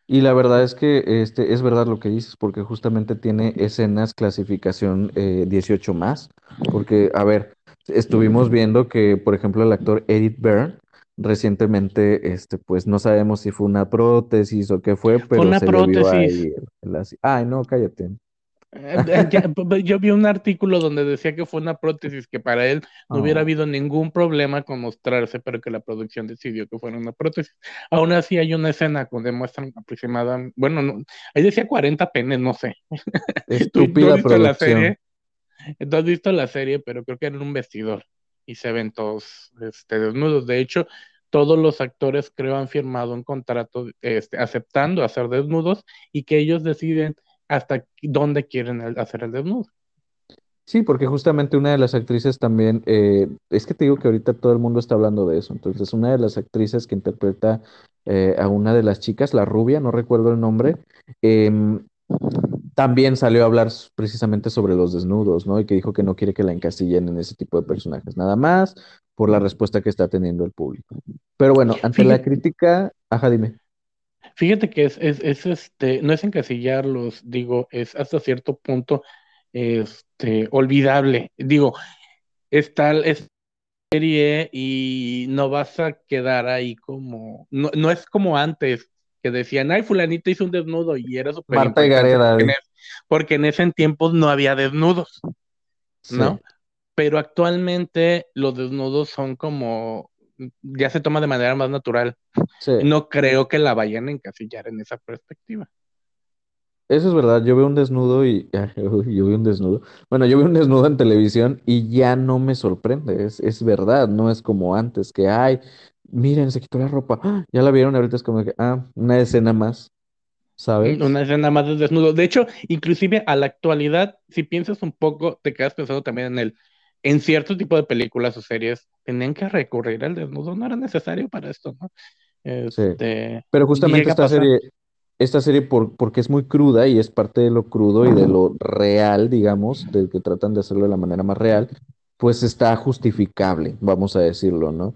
Y la verdad es que este, es verdad lo que dices, porque justamente tiene escenas clasificación 18 eh, más. Porque, a ver, estuvimos viendo que, por ejemplo, el actor Edith Byrne recientemente, este, pues no sabemos si fue una prótesis o qué fue, pero una se prótesis. le vio Ay, no, cállate. Eh, eh, yo vi un artículo donde decía que fue una prótesis, que para él no hubiera ah. habido ningún problema con mostrarse, pero que la producción decidió que fuera una prótesis. Aún así hay una escena donde muestran aproximadamente, bueno, no, ahí decía 40 penes, no sé. Estúpida ¿Tú, la serie? ¿Tú has visto la serie? Pero creo que era en un vestidor y se ven todos este, desnudos. De hecho, todos los actores creo han firmado un contrato este, aceptando hacer desnudos y que ellos deciden hasta dónde quieren hacer el desnudo. Sí, porque justamente una de las actrices también, eh, es que te digo que ahorita todo el mundo está hablando de eso, entonces una de las actrices que interpreta eh, a una de las chicas, la rubia, no recuerdo el nombre, em, también salió a hablar precisamente sobre los desnudos, ¿no? Y que dijo que no quiere que la encasillen en ese tipo de personajes, nada más por la respuesta que está teniendo el público. Pero bueno, ante la crítica, ajá, dime. Fíjate que es, es, este, no es encasillarlos, digo, es hasta cierto punto este, olvidable. Digo, es tal, es serie y no vas a quedar ahí como, no, no es como antes, que decían, ay, fulanito hizo un desnudo y era súper Marta y Gareda. Porque, en ese tiempos no había desnudos, ¿no? Pero actualmente los desnudos son como ya se toma de manera más natural. No creo que la vayan a encasillar en esa perspectiva. Eso es verdad, yo veo un desnudo y yo veo un desnudo. Bueno, yo veo un desnudo en televisión y ya no me sorprende, es, es verdad, no es como antes que, ay, miren, se quitó la ropa, ¡Ah! ya la vieron, ahorita es como que, ah, una escena más, ¿sabes? Una escena más de desnudo. De hecho, inclusive a la actualidad, si piensas un poco, te quedas pensando también en el, en cierto tipo de películas o series, tenían que recurrir al desnudo, no era necesario para esto, ¿no? Este, Pero justamente esta serie, esta serie por, porque es muy cruda y es parte de lo crudo y de lo real, digamos, de que tratan de hacerlo de la manera más real, pues está justificable, vamos a decirlo, ¿no?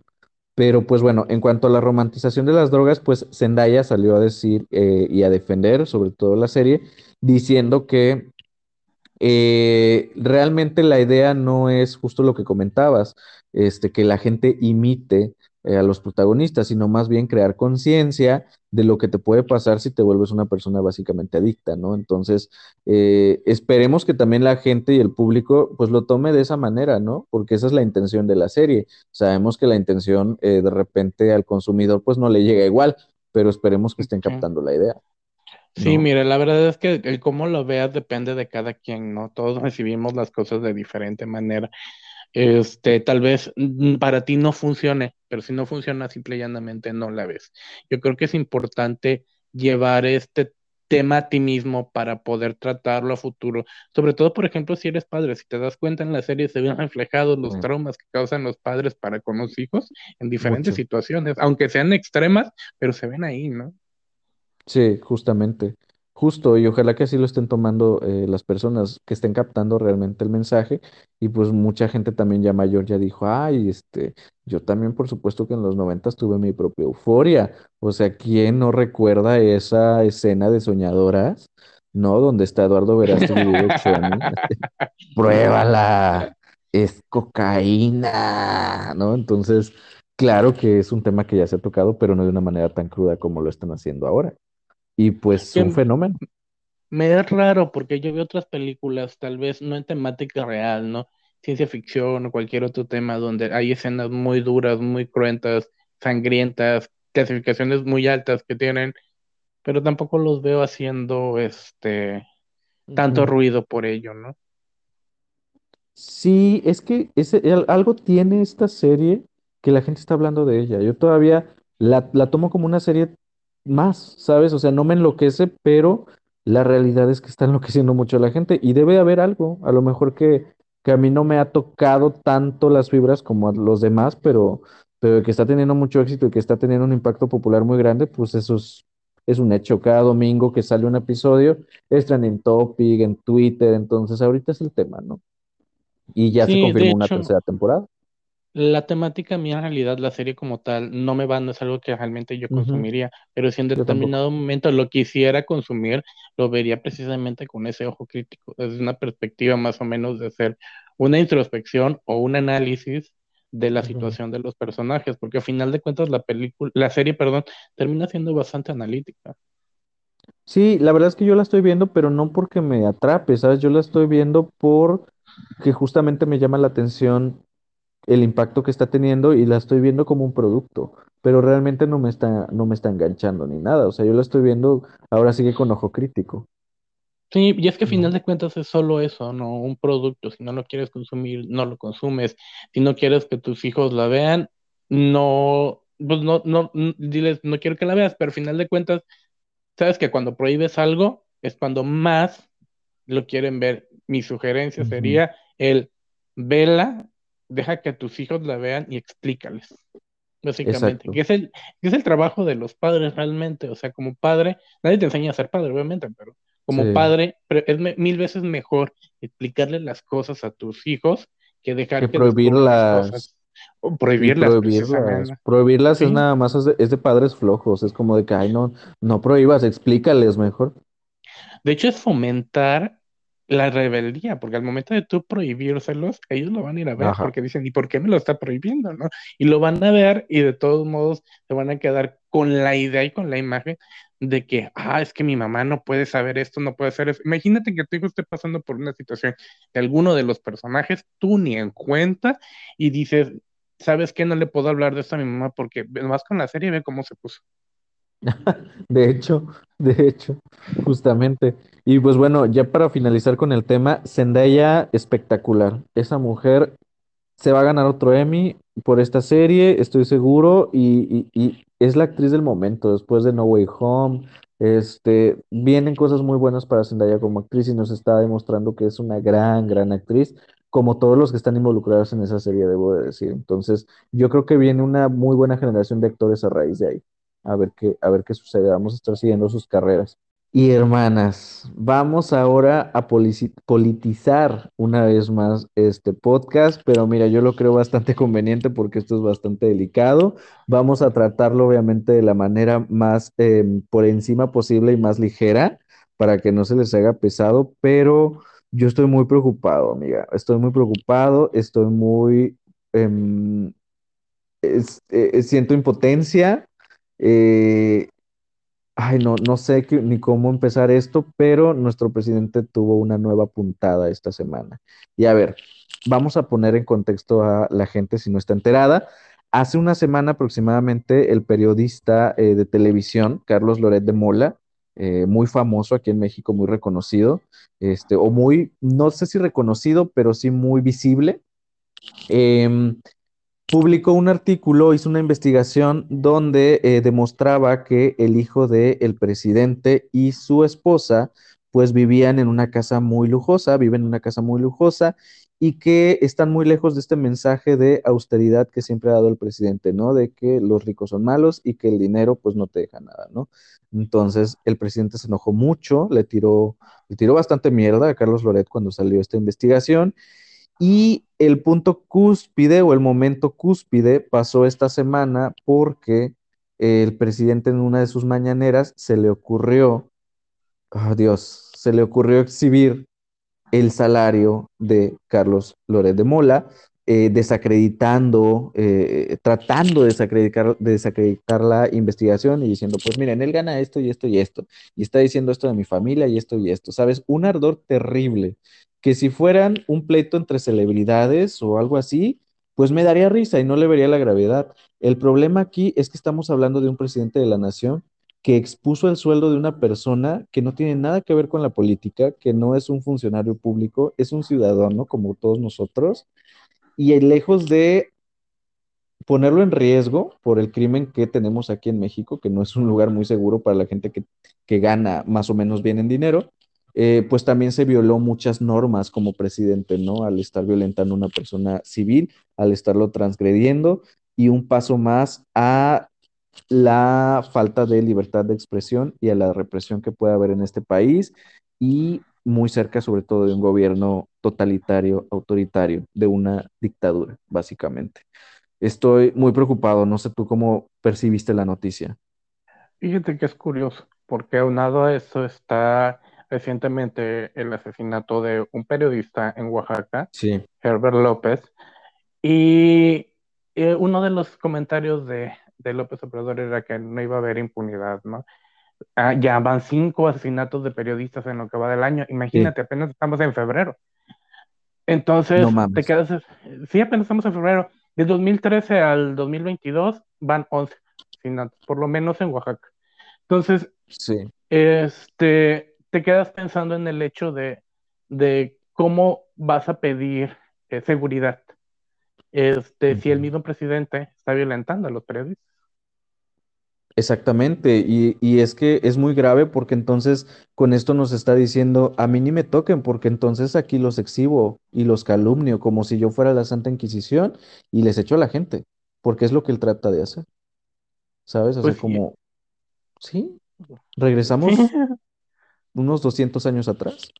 Pero pues bueno, en cuanto a la romantización de las drogas, pues Zendaya salió a decir eh, y a defender sobre todo la serie, diciendo que eh, realmente la idea no es justo lo que comentabas, este, que la gente imite eh, a los protagonistas, sino más bien crear conciencia de lo que te puede pasar si te vuelves una persona básicamente adicta, ¿no? Entonces, eh, esperemos que también la gente y el público pues lo tome de esa manera, ¿no? Porque esa es la intención de la serie. Sabemos que la intención de repente al consumidor pues no le llega igual, pero esperemos que estén captando la idea. Sí, mire, la verdad es que el cómo lo veas depende de cada quien, ¿no? Todos recibimos las cosas de diferente manera. Este, tal vez mm, para ti no funcione, pero si no funciona, simple y llanamente no la ves. Yo creo que es importante llevar este tema a ti mismo para poder tratarlo a futuro. Sobre todo, por ejemplo, si eres padre, si te das cuenta en la serie se ven reflejados los traumas que causan los padres para con los hijos en diferentes situaciones, aunque sean extremas, pero se ven ahí, ¿no? Sí, justamente. Justo, y ojalá que así lo estén tomando eh, las personas que estén captando realmente el mensaje. Y pues mucha gente también ya mayor ya dijo, ay, este, yo también por supuesto que en los noventas tuve mi propia euforia. O sea, ¿quién no recuerda esa escena de Soñadoras? ¿No? Donde está Eduardo Verástegui y Pruébala, es cocaína, ¿no? Entonces, Claro que es un tema que ya se ha tocado, pero no de una manera tan cruda como lo están haciendo ahora. Y pues un fenómeno. me es raro porque yo veo otras películas, tal vez no en temática real, ¿no? Ciencia ficción o cualquier otro tema donde hay escenas muy duras, muy cruentas, sangrientas, clasificaciones muy altas que tienen, pero tampoco los veo haciendo este tanto ruido por ello, ¿no? Sí, es que ese, al- algo tiene esta serie que la gente está hablando de ella. Yo todavía la, la tomo como una serie más, ¿sabes? O sea, no me enloquece, pero la realidad es que está enloqueciendo mucho a la gente y debe haber algo, a lo mejor que, que a mí no me ha tocado tanto las fibras como a los demás, pero, pero que está teniendo mucho éxito y que está teniendo un impacto popular muy grande, pues eso es, es un hecho. Cada domingo que sale un episodio, es trending topic en Twitter, entonces ahorita es el tema, ¿no? y ya se Sí, confirmó una hecho, tercera temporada. La temática mía en realidad, la serie como tal, no me va, no es algo que realmente yo consumiría, pero si en determinado momento lo quisiera consumir, lo vería precisamente con ese ojo crítico, desde una perspectiva más o menos de hacer una introspección o un análisis de la situación de los personajes, porque al final de cuentas la película, la serie, perdón, termina siendo bastante analítica. Sí, la verdad es que yo la estoy viendo, pero no porque me atrape, ¿sabes? Yo la estoy viendo porque justamente me llama la atención el impacto que está teniendo y la estoy viendo como un producto, pero realmente no me está, no me está enganchando ni nada. O sea, yo la estoy viendo ahora sigue con ojo crítico. Sí, y es que a final ¿no? de cuentas es solo eso, ¿no? Un producto. Si no lo quieres consumir, no lo consumes. Si no quieres que tus hijos la vean, no, pues no, no, n- diles, no quiero que la veas, pero a final de cuentas, sabes que cuando prohíbes algo es cuando más lo quieren ver. Mi sugerencia sería el vela, deja que tus hijos la vean y explícales básicamente, que es el, que es el trabajo de los padres realmente, o sea, como padre, nadie te enseña a ser padre, obviamente, pero como Sí. padre, pero es me- mil veces mejor explicarle las cosas a tus hijos que dejar que prohibirlas o prohibirlas prohibirlas. Prohibirlas es nada más, es de, es de padres flojos. Es como de que, ay, no, no prohíbas, explícales mejor. De hecho, es fomentar la rebeldía, porque al momento de tú prohibírselos, ellos lo van a ir a ver, Ajá. porque dicen, ¿y por qué me lo está prohibiendo, no? Y lo van a ver y de todos modos se van a quedar con la idea y con la imagen de que, ah, es que mi mamá no puede saber esto, no puede hacer eso. Imagínate que tu hijo esté pasando por una situación de alguno de los personajes, tú ni en cuenta, y dices, ¿sabes qué? No le puedo hablar de esto a mi mamá porque vas con la serie y ve cómo se puso. De hecho, de hecho, justamente. Y pues bueno, ya para finalizar con el tema, Zendaya espectacular. Esa mujer se va a ganar otro Emmy por esta serie, estoy seguro, y, y- y es la actriz del momento, después de No Way Home. Este, vienen cosas muy buenas para Zendaya como actriz y nos está demostrando que es una gran, gran actriz, como todos los que están involucrados en esa serie, debo de decir. Entonces, yo creo que viene una muy buena generación de actores a raíz de ahí. A ver qué, a ver qué sucede. Vamos a estar siguiendo sus carreras. Y hermanas, vamos ahora a politizar una vez más este podcast, pero mira, yo lo creo bastante conveniente porque esto es bastante delicado. Vamos a tratarlo obviamente de la manera más em, por encima posible y más ligera para que no se les haga pesado, pero yo estoy muy preocupado, amiga. Estoy muy preocupado, estoy muy... em, eh, siento impotencia. eh, Ay, no, no sé ni cómo empezar esto, pero nuestro presidente tuvo una nueva puntada esta semana. Y a ver, vamos a poner en contexto a la gente si no está enterada. Hace una semana aproximadamente, el periodista eh, de televisión, Carlos Loret de Mola, eh, muy famoso aquí en México, muy reconocido, este, o muy, no sé si reconocido, pero sí muy visible, em, publicó un artículo, hizo una investigación donde eh, demostraba que el hijo del presidente y su esposa pues vivían en una casa muy lujosa, viven en una casa muy lujosa y que están muy lejos de este mensaje de austeridad que siempre ha dado el presidente, ¿no? De que los ricos son malos y que el dinero pues no te deja nada, ¿no? Entonces el presidente se enojó mucho, le tiró, le tiró bastante mierda a Carlos Loret cuando salió esta investigación y el punto cúspide o el momento cúspide pasó esta semana porque el presidente en una de sus mañaneras se le ocurrió, oh Dios, se le ocurrió exhibir el salario de Carlos Loret de Mola. eh, desacreditando, eh, tratando de desacreditar, de desacreditar la investigación y diciendo, pues miren, él gana esto y esto y esto, y está diciendo esto de mi familia y esto y esto, ¿sabes? Un ardor terrible, que si fueran un pleito entre celebridades o algo así, pues me daría risa y no le vería la gravedad. El problema aquí es que estamos hablando de un presidente de la nación que expuso el sueldo de una persona que no tiene nada que ver con la política, que no es un funcionario público, es un ciudadano como todos nosotros, y lejos de ponerlo en riesgo por el crimen que tenemos aquí en México, que no es un lugar muy seguro para la gente que, gana más o menos bien en dinero, eh, pues también se violó muchas normas como presidente, ¿no? Al estar violentando a una persona civil, al estarlo transgrediendo y un paso más a la falta de libertad de expresión y a la represión que puede haber en este país y muy cerca sobre todo de un gobierno totalitario, autoritario, de una dictadura, básicamente. Estoy muy preocupado, no sé tú cómo percibiste la noticia. Fíjate que es curioso, porque aunado a eso está recientemente el asesinato de un periodista en Oaxaca, Herbert López, y eh, uno de los comentarios de, de López Obrador era que no iba a haber impunidad, ¿no? Ah, ya van cinco asesinatos de periodistas en lo que va del año. Imagínate, apenas estamos en febrero. Entonces, te quedas. Sí, apenas estamos en febrero. De 2013 al 2022 van 11 asesinatos, por lo menos en Oaxaca. Entonces, sí. este, te quedas pensando en el hecho de, de cómo vas a pedir eh, seguridad. Este, si el mismo presidente está violentando a los periodistas. Exactamente, y, es que es muy grave porque entonces con esto nos está diciendo, a mí ni me toquen porque entonces aquí los exhibo y los calumnio como si yo fuera la Santa Inquisición y les echo a la gente, porque es lo que él trata de hacer. ¿Sabes? Así pues como, sí, regresamos unos 200 años atrás.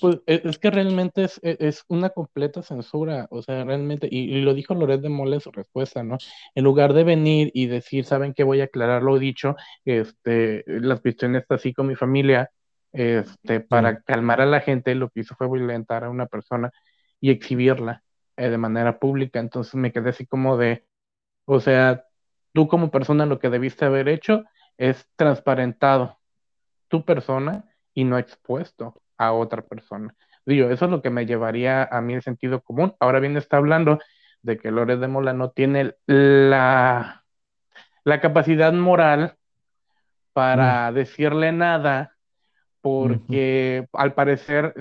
Pues e, es que realmente es, e, es, una completa censura, o sea, realmente, y, lo dijo Loret de Mola en su respuesta, ¿no? En lugar de venir y decir, ¿saben qué? Voy a aclarar lo dicho, este, las cuestiones así con mi familia, este, para calmar a la gente, lo que hizo fue violentar a una persona y exhibirla eh, de manera pública, entonces me quedé así como de, o sea, tú como persona lo que debiste haber hecho es transparentado tu persona y no expuesto a otra persona. Digo, eso es lo que me llevaría a mí el sentido común. Ahora bien está hablando de que Lores de Mola no tiene la, la capacidad moral para mm. decirle nada, porque al parecer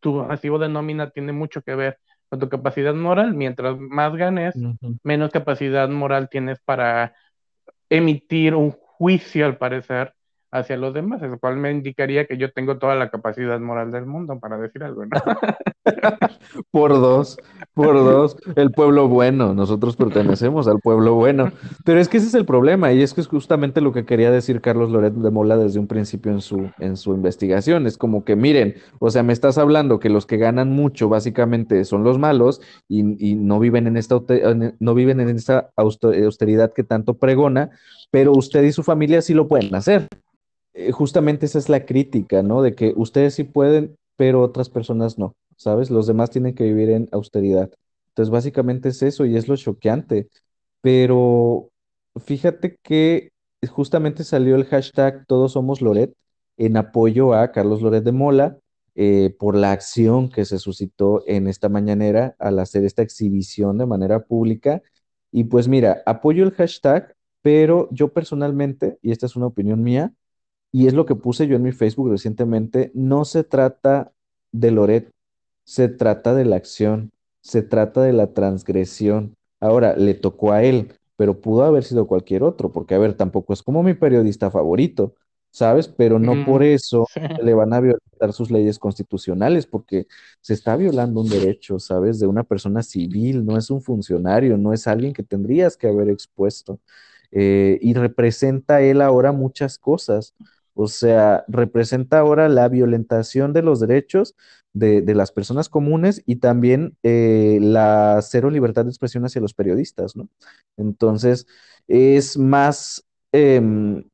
tu recibo de nómina tiene mucho que ver con tu capacidad moral. Mientras más ganes, menos capacidad moral tienes para emitir un juicio, al parecer, hacia los demás, lo cual me indicaría que yo tengo toda la capacidad moral del mundo para decir algo, ¿no? por dos, por dos, el pueblo bueno, nosotros pertenecemos al pueblo bueno, pero es que ese es el problema y es que es justamente lo que quería decir Carlos Loret de Mola desde un principio en su, en su investigación, es como que miren, o sea, me estás hablando que los que ganan mucho básicamente son los malos y, y no viven en esta no viven en esta austeridad que tanto pregona, pero usted y su familia sí lo pueden hacer. Eh, justamente esa es la crítica, ¿no? De que ustedes sí pueden, pero otras personas no, ¿sabes? Los demás tienen que vivir en austeridad. Entonces, básicamente es eso y es lo choqueante. Pero fíjate que justamente salió el hashtag Todos Somos Loret en apoyo a Carlos Loret de Mola eh, por la acción que se suscitó en esta mañanera al hacer esta exhibición de manera pública. Y pues mira, apoyo el hashtag, pero yo personalmente, y esta es una opinión mía, y es lo que puse yo en mi Facebook recientemente, no se trata de Loret, se trata de la acción, se trata de la transgresión. Ahora, le tocó a él, pero pudo haber sido cualquier otro, porque a ver, tampoco es como mi periodista favorito, ¿sabes? Pero no por eso le van a violentar sus leyes constitucionales, porque se está violando un derecho, ¿sabes? De una persona civil, no es un funcionario, no es alguien que tendrías que haber expuesto. Eh, y representa él ahora muchas cosas. O sea, representa ahora la violentación de los derechos de, las personas comunes y también eh, la cero libertad de expresión hacia los periodistas, ¿no? Entonces, es más, em,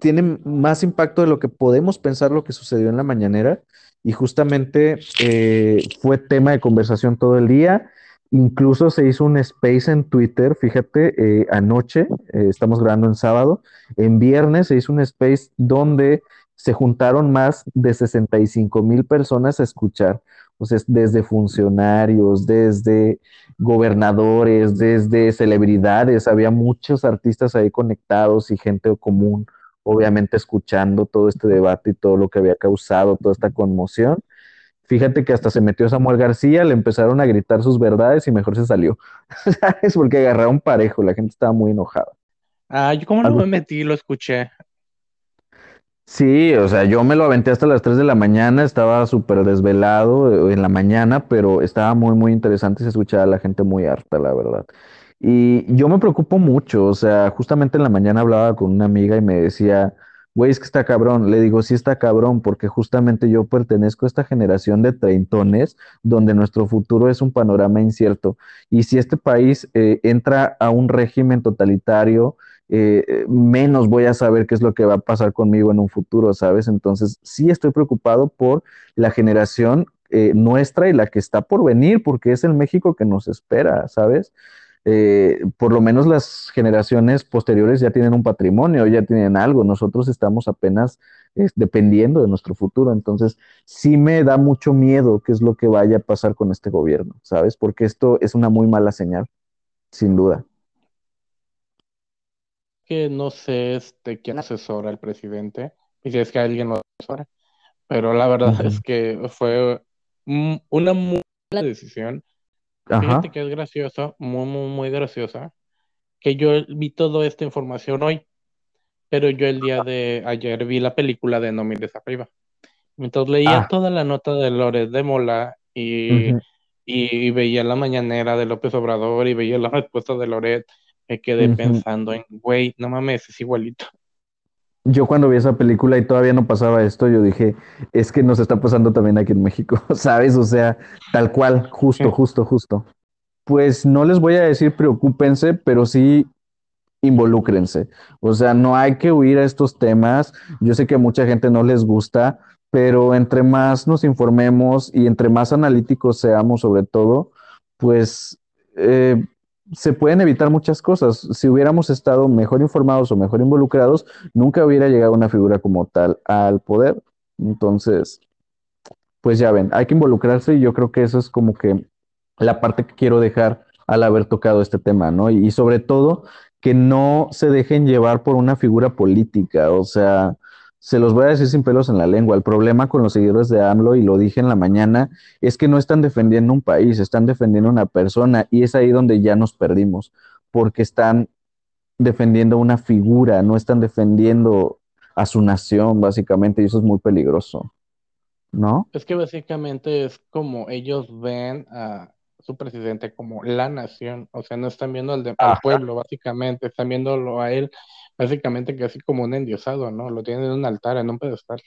tiene más impacto de lo que podemos pensar lo que sucedió en la mañanera y justamente eh, fue tema de conversación todo el día Incluso se hizo un space en Twitter, fíjate, eh, anoche, eh, estamos grabando en sábado, en viernes se hizo un space donde se juntaron más de 65 mil personas a escuchar, o sea, desde funcionarios, desde gobernadores, desde celebridades, había muchos artistas ahí conectados y gente común, obviamente escuchando todo este debate y todo lo que había causado, toda esta conmoción. Fíjate que hasta se metió Samuel García, le empezaron a gritar sus verdades y mejor se salió. ¿Sabes? Porque agarraron parejo, la gente estaba muy enojada. Ah, yo como no me metí, lo escuché. Sí, o sea, yo me lo aventé hasta las 3 de la mañana, estaba súper desvelado eh, en la mañana, pero estaba muy, muy interesante, se escuchaba a la gente muy harta, la verdad. Y yo me preocupo mucho, o sea, justamente en la mañana hablaba con una amiga y me decía, güey, es que está cabrón. Le digo, sí está cabrón, porque justamente yo pertenezco a esta generación de treintones donde nuestro futuro es un panorama incierto. Y si este país eh, entra a un régimen totalitario, eh, menos voy a saber qué es lo que va a pasar conmigo en un futuro, ¿sabes? Entonces, sí estoy preocupado por la generación eh, nuestra y la que está por venir, porque es el México que nos espera, ¿sabes? Eh, por lo menos las generaciones posteriores ya tienen un patrimonio, ya tienen algo, nosotros estamos apenas dependiendo de nuestro futuro, entonces sí me da mucho miedo qué es lo que vaya a pasar con este gobierno, ¿sabes? Porque esto es una muy mala señal, sin duda. Que no sé este, quién asesora al presidente, y si es que alguien lo asesora, pero la verdad es que fue una muy mala decisión Fíjate que es gracioso, muy, muy, muy graciosa, que yo vi toda esta información hoy, pero yo el día de ayer vi la película de No mires arriba. Entonces leía ah. toda la nota de Loret de Mola y, y, veía la mañanera de López Obrador y veía la respuesta de Loret, me quedé pensando en, güey, no mames, es igualito. Yo cuando vi esa película y todavía no pasaba esto, yo dije, es que nos está pasando también aquí en México, ¿sabes? O sea, tal cual, justo, justo, justo. Pues no les voy a decir preocúpense, pero sí involúcrense. O sea, no hay que huir a estos temas. Yo sé que a mucha gente no les gusta, pero entre más nos informemos y entre más analíticos seamos sobre todo, pues eh, se pueden evitar muchas cosas. Si hubiéramos estado mejor informados o mejor involucrados, nunca hubiera llegado una figura como tal al poder. Entonces, pues ya ven, hay que involucrarse y yo creo que eso es como que la parte que quiero dejar al haber tocado este tema, ¿no? Y, y sobre todo, que no se dejen llevar por una figura política, o sea, se los voy a decir sin pelos en la lengua. El problema con los seguidores de AMLO, y lo dije en la mañana, es que no están defendiendo un país, están defendiendo una persona, y es ahí donde ya nos perdimos, porque están defendiendo una figura, no están defendiendo a su nación, básicamente, y eso es muy peligroso, ¿no? Es que básicamente es como ellos ven a su presidente como la nación, o sea, no están viendo al, al pueblo, básicamente, están viéndolo a él básicamente casi como un endiosado, ¿no? Lo tiene en un altar, en un pedestal.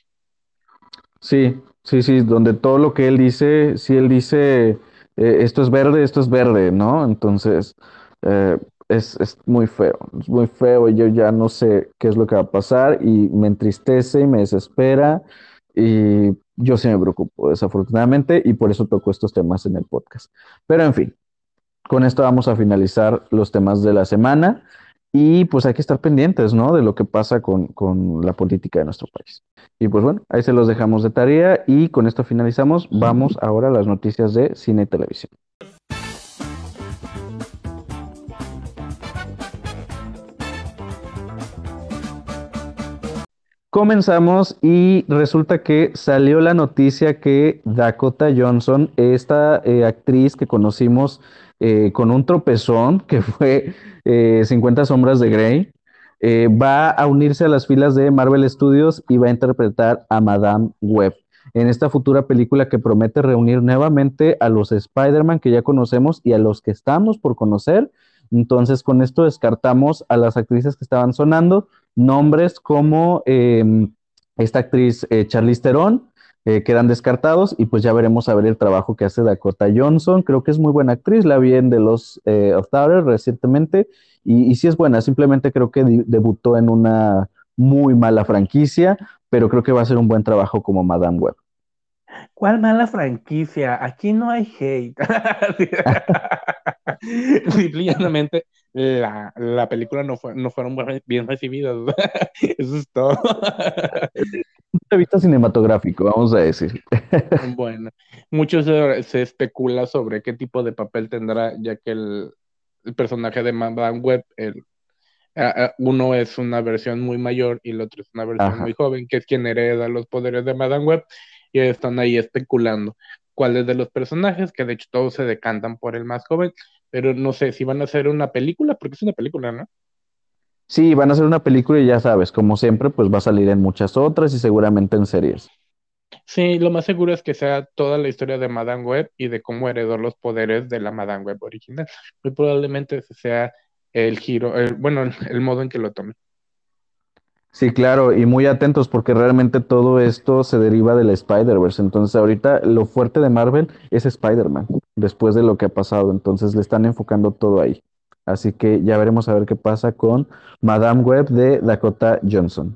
Sí, sí, sí, donde todo lo que él dice, si él dice eh, esto es verde, esto es verde, ¿no? Entonces, eh, es, es, muy feo, es muy feo y yo ya no sé qué es lo que va a pasar y me entristece y me desespera y yo sí me preocupo, desafortunadamente, y por eso toco estos temas en el podcast. Pero en fin, con esto vamos a finalizar los temas de la semana. Y pues hay que estar pendientes, ¿no? De lo que pasa con, con, la política de nuestro país. Y pues bueno, ahí se los dejamos de tarea y con esto finalizamos. Vamos ahora a las noticias de cine y televisión. Comenzamos y resulta que salió la noticia que Dakota Johnson, esta eh, actriz que conocimos eh, con un tropezón, que fue 50 eh, sombras de Grey, va a unirse a las filas de Marvel Studios y va a interpretar a Madame Web en esta futura película que promete reunir nuevamente a los Spider-Man que ya conocemos y a los que estamos por conocer. Entonces, con esto descartamos a las actrices que estaban sonando nombres como esta actriz eh, Charlize Theron, eh, quedan descartados y pues ya veremos a ver el trabajo que hace Dakota Johnson. Creo que es muy buena actriz, la vi en The Los eh, of Daughter recientemente y, sí es buena, simplemente creo que debutó en una muy mala franquicia, pero creo que va a ser un buen trabajo como Madame Web. ¿Cuál mala franquicia? Aquí no hay hate. Simplemente la, la, película no, fue, no fueron bien recibidas. Eso es todo. de vista cinematográfico, vamos a decir. bueno, mucho se, se, especula sobre qué tipo de papel tendrá, ya que el, el personaje de Madame Web, el, uno es una versión muy mayor y el otro es una versión muy joven, que es quien hereda los poderes de Madame Web, y están ahí especulando cuáles de los personajes, que de hecho todos se decantan por el más joven, pero no sé si van a hacer una película, porque es una película, ¿no? Sí, van a hacer una película y ya sabes, como siempre, pues va a salir en muchas otras y seguramente en series. Sí, lo más seguro es que sea toda la historia de Madame Web y de cómo heredó los poderes de la Madame Web original. Muy probablemente ese sea el giro, bueno, el, modo en que lo tome. Sí, claro, y muy atentos porque realmente todo esto se deriva de la Spider-Verse. Entonces, ahorita lo fuerte de Marvel es Spider-Man, después de lo que ha pasado. Entonces, le están enfocando todo ahí. Así que ya veremos a ver qué pasa con Madame Web de Dakota Johnson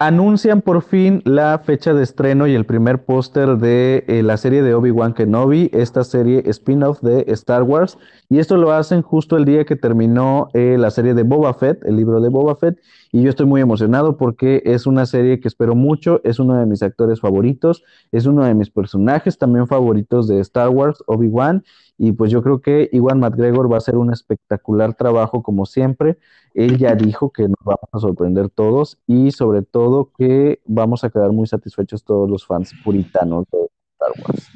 anuncian por fin la fecha de estreno y el primer póster de eh, la serie de Obi-Wan Kenobi, esta serie spin-off de Star Wars. Y esto lo hacen justo el día que terminó eh, la serie de Boba Fett, el libro de Boba Fett. Y yo estoy muy emocionado porque es una serie que espero mucho, es uno de mis actores favoritos, es uno de mis personajes también favoritos de Star Wars, Obi-Wan. Y pues yo creo que Iwan McGregor va a hacer un espectacular trabajo como siempre. Él ya dijo que nos vamos a sorprender todos y sobre todo que vamos a quedar muy satisfechos todos los fans puritanos de Star Wars.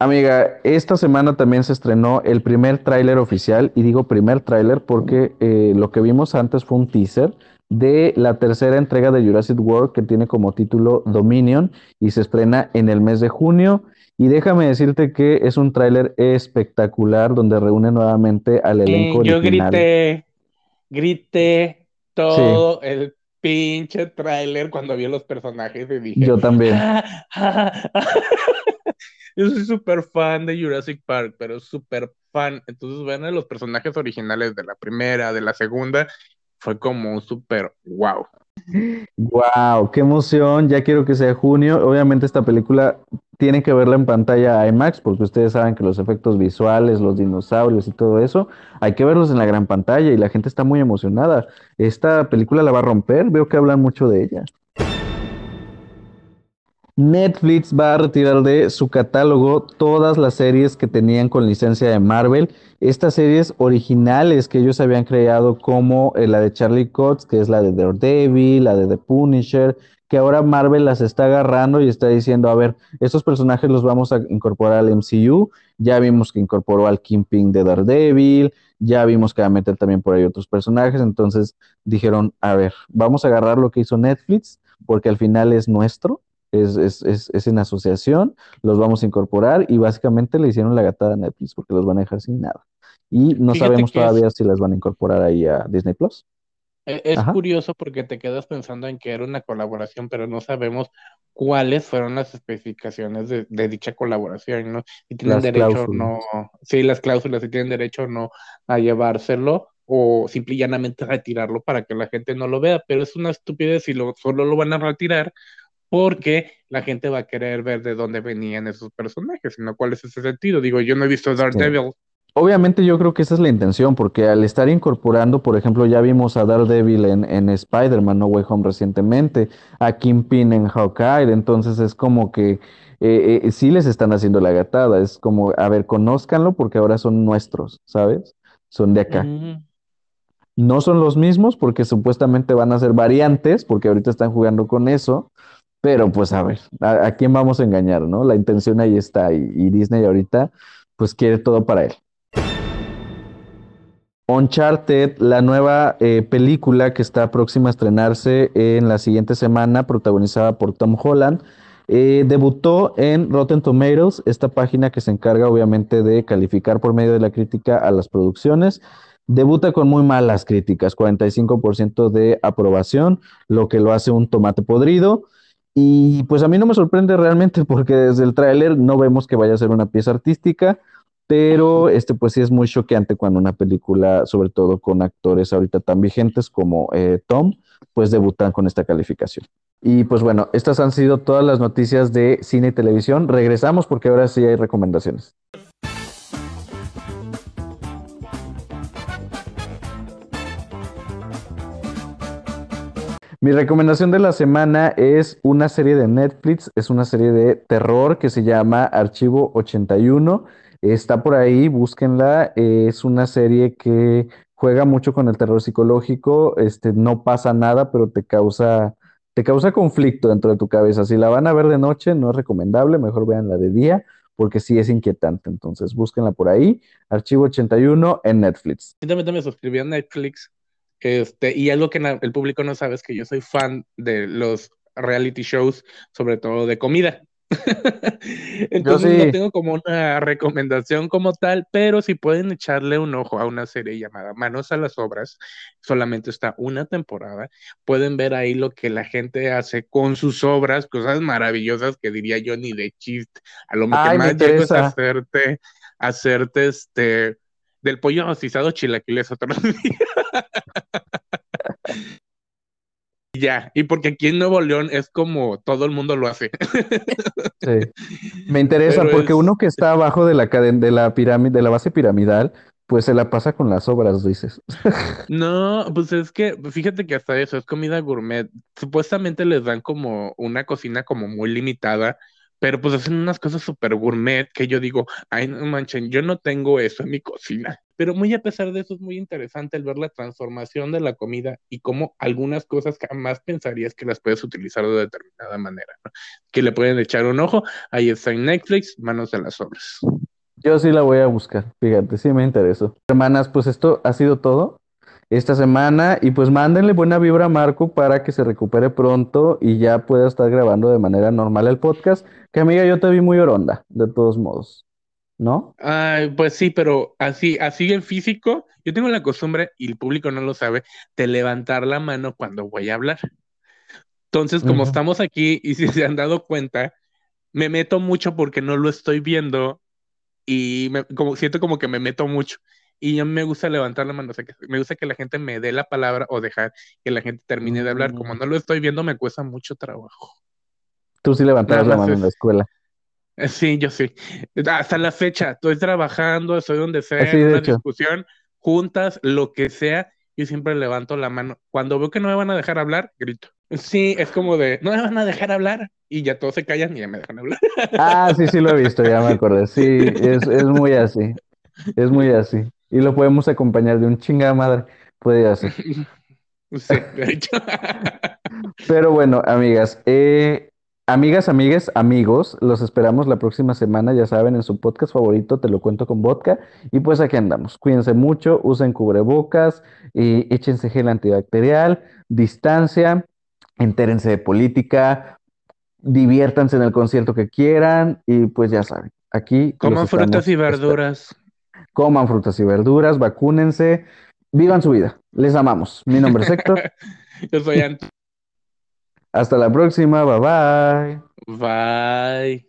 Amiga, esta semana también se estrenó el primer tráiler oficial, y digo primer tráiler porque eh, lo que vimos antes fue un teaser de la tercera entrega de Jurassic World que tiene como título Dominion y se estrena en el mes de junio. Y déjame decirte que es un tráiler espectacular donde reúne nuevamente al elenco. yo grité, grité todo el pinche tráiler cuando vi los personajes y dije. Yo también. yo soy súper fan de Jurassic Park, pero súper fan. Entonces, ven los personajes originales de la primera, de la segunda, fue como un súper wow. Wow, qué emoción. Ya quiero que sea junio. Obviamente esta película tienen que verla en pantalla IMAX, porque ustedes saben que los efectos visuales, los dinosaurios y todo eso, hay que verlos en la gran pantalla y la gente está muy emocionada. Esta película la va a romper, veo que hablan mucho de ella. Netflix va a retirar de su catálogo todas las series que tenían con licencia de Marvel. Estas series originales que ellos habían creado como eh, la de Charlie Cox, que es la de Daredevil, la de The Punisher, que ahora Marvel las está agarrando y está diciendo, a ver, estos personajes los vamos a incorporar al MCU, ya vimos que incorporó al Kingpin de Daredevil, ya vimos que va a meter también por ahí otros personajes, entonces dijeron, a ver, vamos a agarrar lo que hizo Netflix, porque al final es nuestro, es, es, es, es en asociación, los vamos a incorporar y básicamente le hicieron la gatada a Netflix porque los van a dejar sin nada. Y no sabemos todavía si las van a incorporar ahí a Disney Plus. E, es curioso porque te quedas pensando en que era una colaboración, pero no sabemos cuáles fueron las especificaciones de, dicha colaboración, ¿no? Si tienen derecho o no, sí, las cláusulas, si tienen derecho o no a llevárselo, o simple y llanamente retirarlo para que la gente no lo vea, pero es una estupidez si lo, solo lo van a retirar porque la gente va a querer ver de dónde venían esos personajes, sino cuál es ese sentido. Digo, yo no he visto Daredevil, Obviamente yo creo que esa es la intención, porque al estar incorporando, por ejemplo, ya vimos a Daredevil en, en Spider-Man No Way Home recientemente, a Kingpin en Hawkeye, entonces es como que eh, eh, sí les están haciendo la gatada, es como, a ver, conózcanlo porque ahora son nuestros, ¿sabes? Son de acá. No son los mismos porque supuestamente van a ser variantes, porque ahorita están jugando con eso, pero pues a ver, ¿a, quién vamos a engañar, no? La intención ahí está y, y Disney ahorita pues quiere todo para él. Uncharted, la nueva eh, película que está próxima a estrenarse en la siguiente semana, protagonizada por Tom Holland, eh, debutó en Rotten Tomatoes, esta página que se encarga obviamente de calificar por medio de la crítica a las producciones. Debuta con muy malas críticas, 45% de aprobación, lo que lo hace un tomate podrido. Y pues a mí no me sorprende realmente porque desde el tráiler no vemos que vaya a ser una pieza artística. Pero este, pues sí es muy choqueante cuando una película, sobre todo con actores ahorita tan vigentes como eh, Tom, pues debutan con esta calificación. Y pues bueno, estas han sido todas las noticias de cine y televisión. Regresamos porque ahora sí hay recomendaciones. Mi recomendación de la semana es una serie de Netflix, es una serie de terror que se llama Archivo 81. Está por ahí, búsquenla. Es una serie que juega mucho con el terror psicológico. Este, no pasa nada, pero te causa, te causa conflicto dentro de tu cabeza. Si la van a ver de noche, no es recomendable, mejor veanla de día, porque sí es inquietante. Entonces, búsquenla por ahí. Archivo 81 en Netflix. Yo también me suscribí a Netflix este, y algo que el público no sabe es que yo soy fan de los reality shows, sobre todo de comida. Entonces no tengo como una recomendación como tal, pero si pueden echarle un ojo a una serie llamada Manos a las Obras, solamente está una temporada, pueden ver ahí lo que la gente hace con sus obras, cosas maravillosas que diría yo ni de chiste. A lo mejor más llego es hacerte, hacerte este del pollo rostizado chilaquiles otro día. Ya, y porque aquí en Nuevo León es como todo el mundo lo hace. sí. Me interesa porque uno que está abajo de la cadena, de la pirámide, de la base piramidal, pues se la pasa con las obras, dices. no, pues es que, fíjate que hasta eso es comida gourmet. Supuestamente les dan como una cocina como muy limitada pero pues hacen unas cosas súper gourmet que yo digo, ay, no manchen, yo no tengo eso en mi cocina. Pero muy a pesar de eso es muy interesante el ver la transformación de la comida y cómo algunas cosas jamás pensarías que las puedes utilizar de determinada manera, Que le pueden echar un ojo, ahí está en Netflix, Manos de las Obras. Yo sí la voy a buscar, fíjate, sí me interesó. Hermanas, pues esto ha sido todo esta semana y pues mándenle buena vibra a Marco para que se recupere pronto y ya pueda estar grabando de manera normal el podcast. Que amiga, yo te vi muy oronda, de todos modos, ¿no? Ay, pues sí, pero así, así en físico, yo tengo la costumbre, y el público no lo sabe, de levantar la mano cuando voy a hablar. Entonces, como estamos aquí y si se han dado cuenta, me meto mucho porque no lo estoy viendo y me, como, siento como que me meto mucho y a mí me gusta levantar la mano, o sea, que me gusta que la gente me dé la palabra o dejar que la gente termine de hablar. Como no lo estoy viendo, me cuesta mucho trabajo. Tú sí levantabas la mano en la escuela. Sí, yo sí. Hasta la fecha, estoy trabajando, estoy donde sea, en una discusión, juntas, lo que sea, yo siempre levanto la mano. Cuando veo que no me van a dejar hablar, grito. Sí, es como de, no me van a dejar hablar. Y ya todos se callan y ya me dejan hablar. Ah, sí, sí lo he visto, ya me acordé. Sí, es, es muy así. Es muy así. Y lo podemos acompañar de un chingada madre. Puede ser. Sí, de hecho. Pero bueno, amigas, eh, amigas, amigues, amigos, los esperamos la próxima semana, ya saben, en su podcast favorito, te lo cuento con vodka. Y pues aquí andamos. Cuídense mucho, usen cubrebocas, y échense gel antibacterial, distancia, entérense de política, diviértanse en el concierto que quieran y pues ya saben, aquí. Coman frutas y verduras coman frutas y verduras, vacúnense, vivan su vida. Les amamos. Mi nombre es Héctor. Yo soy Anto. Hasta la próxima. Bye bye. Bye.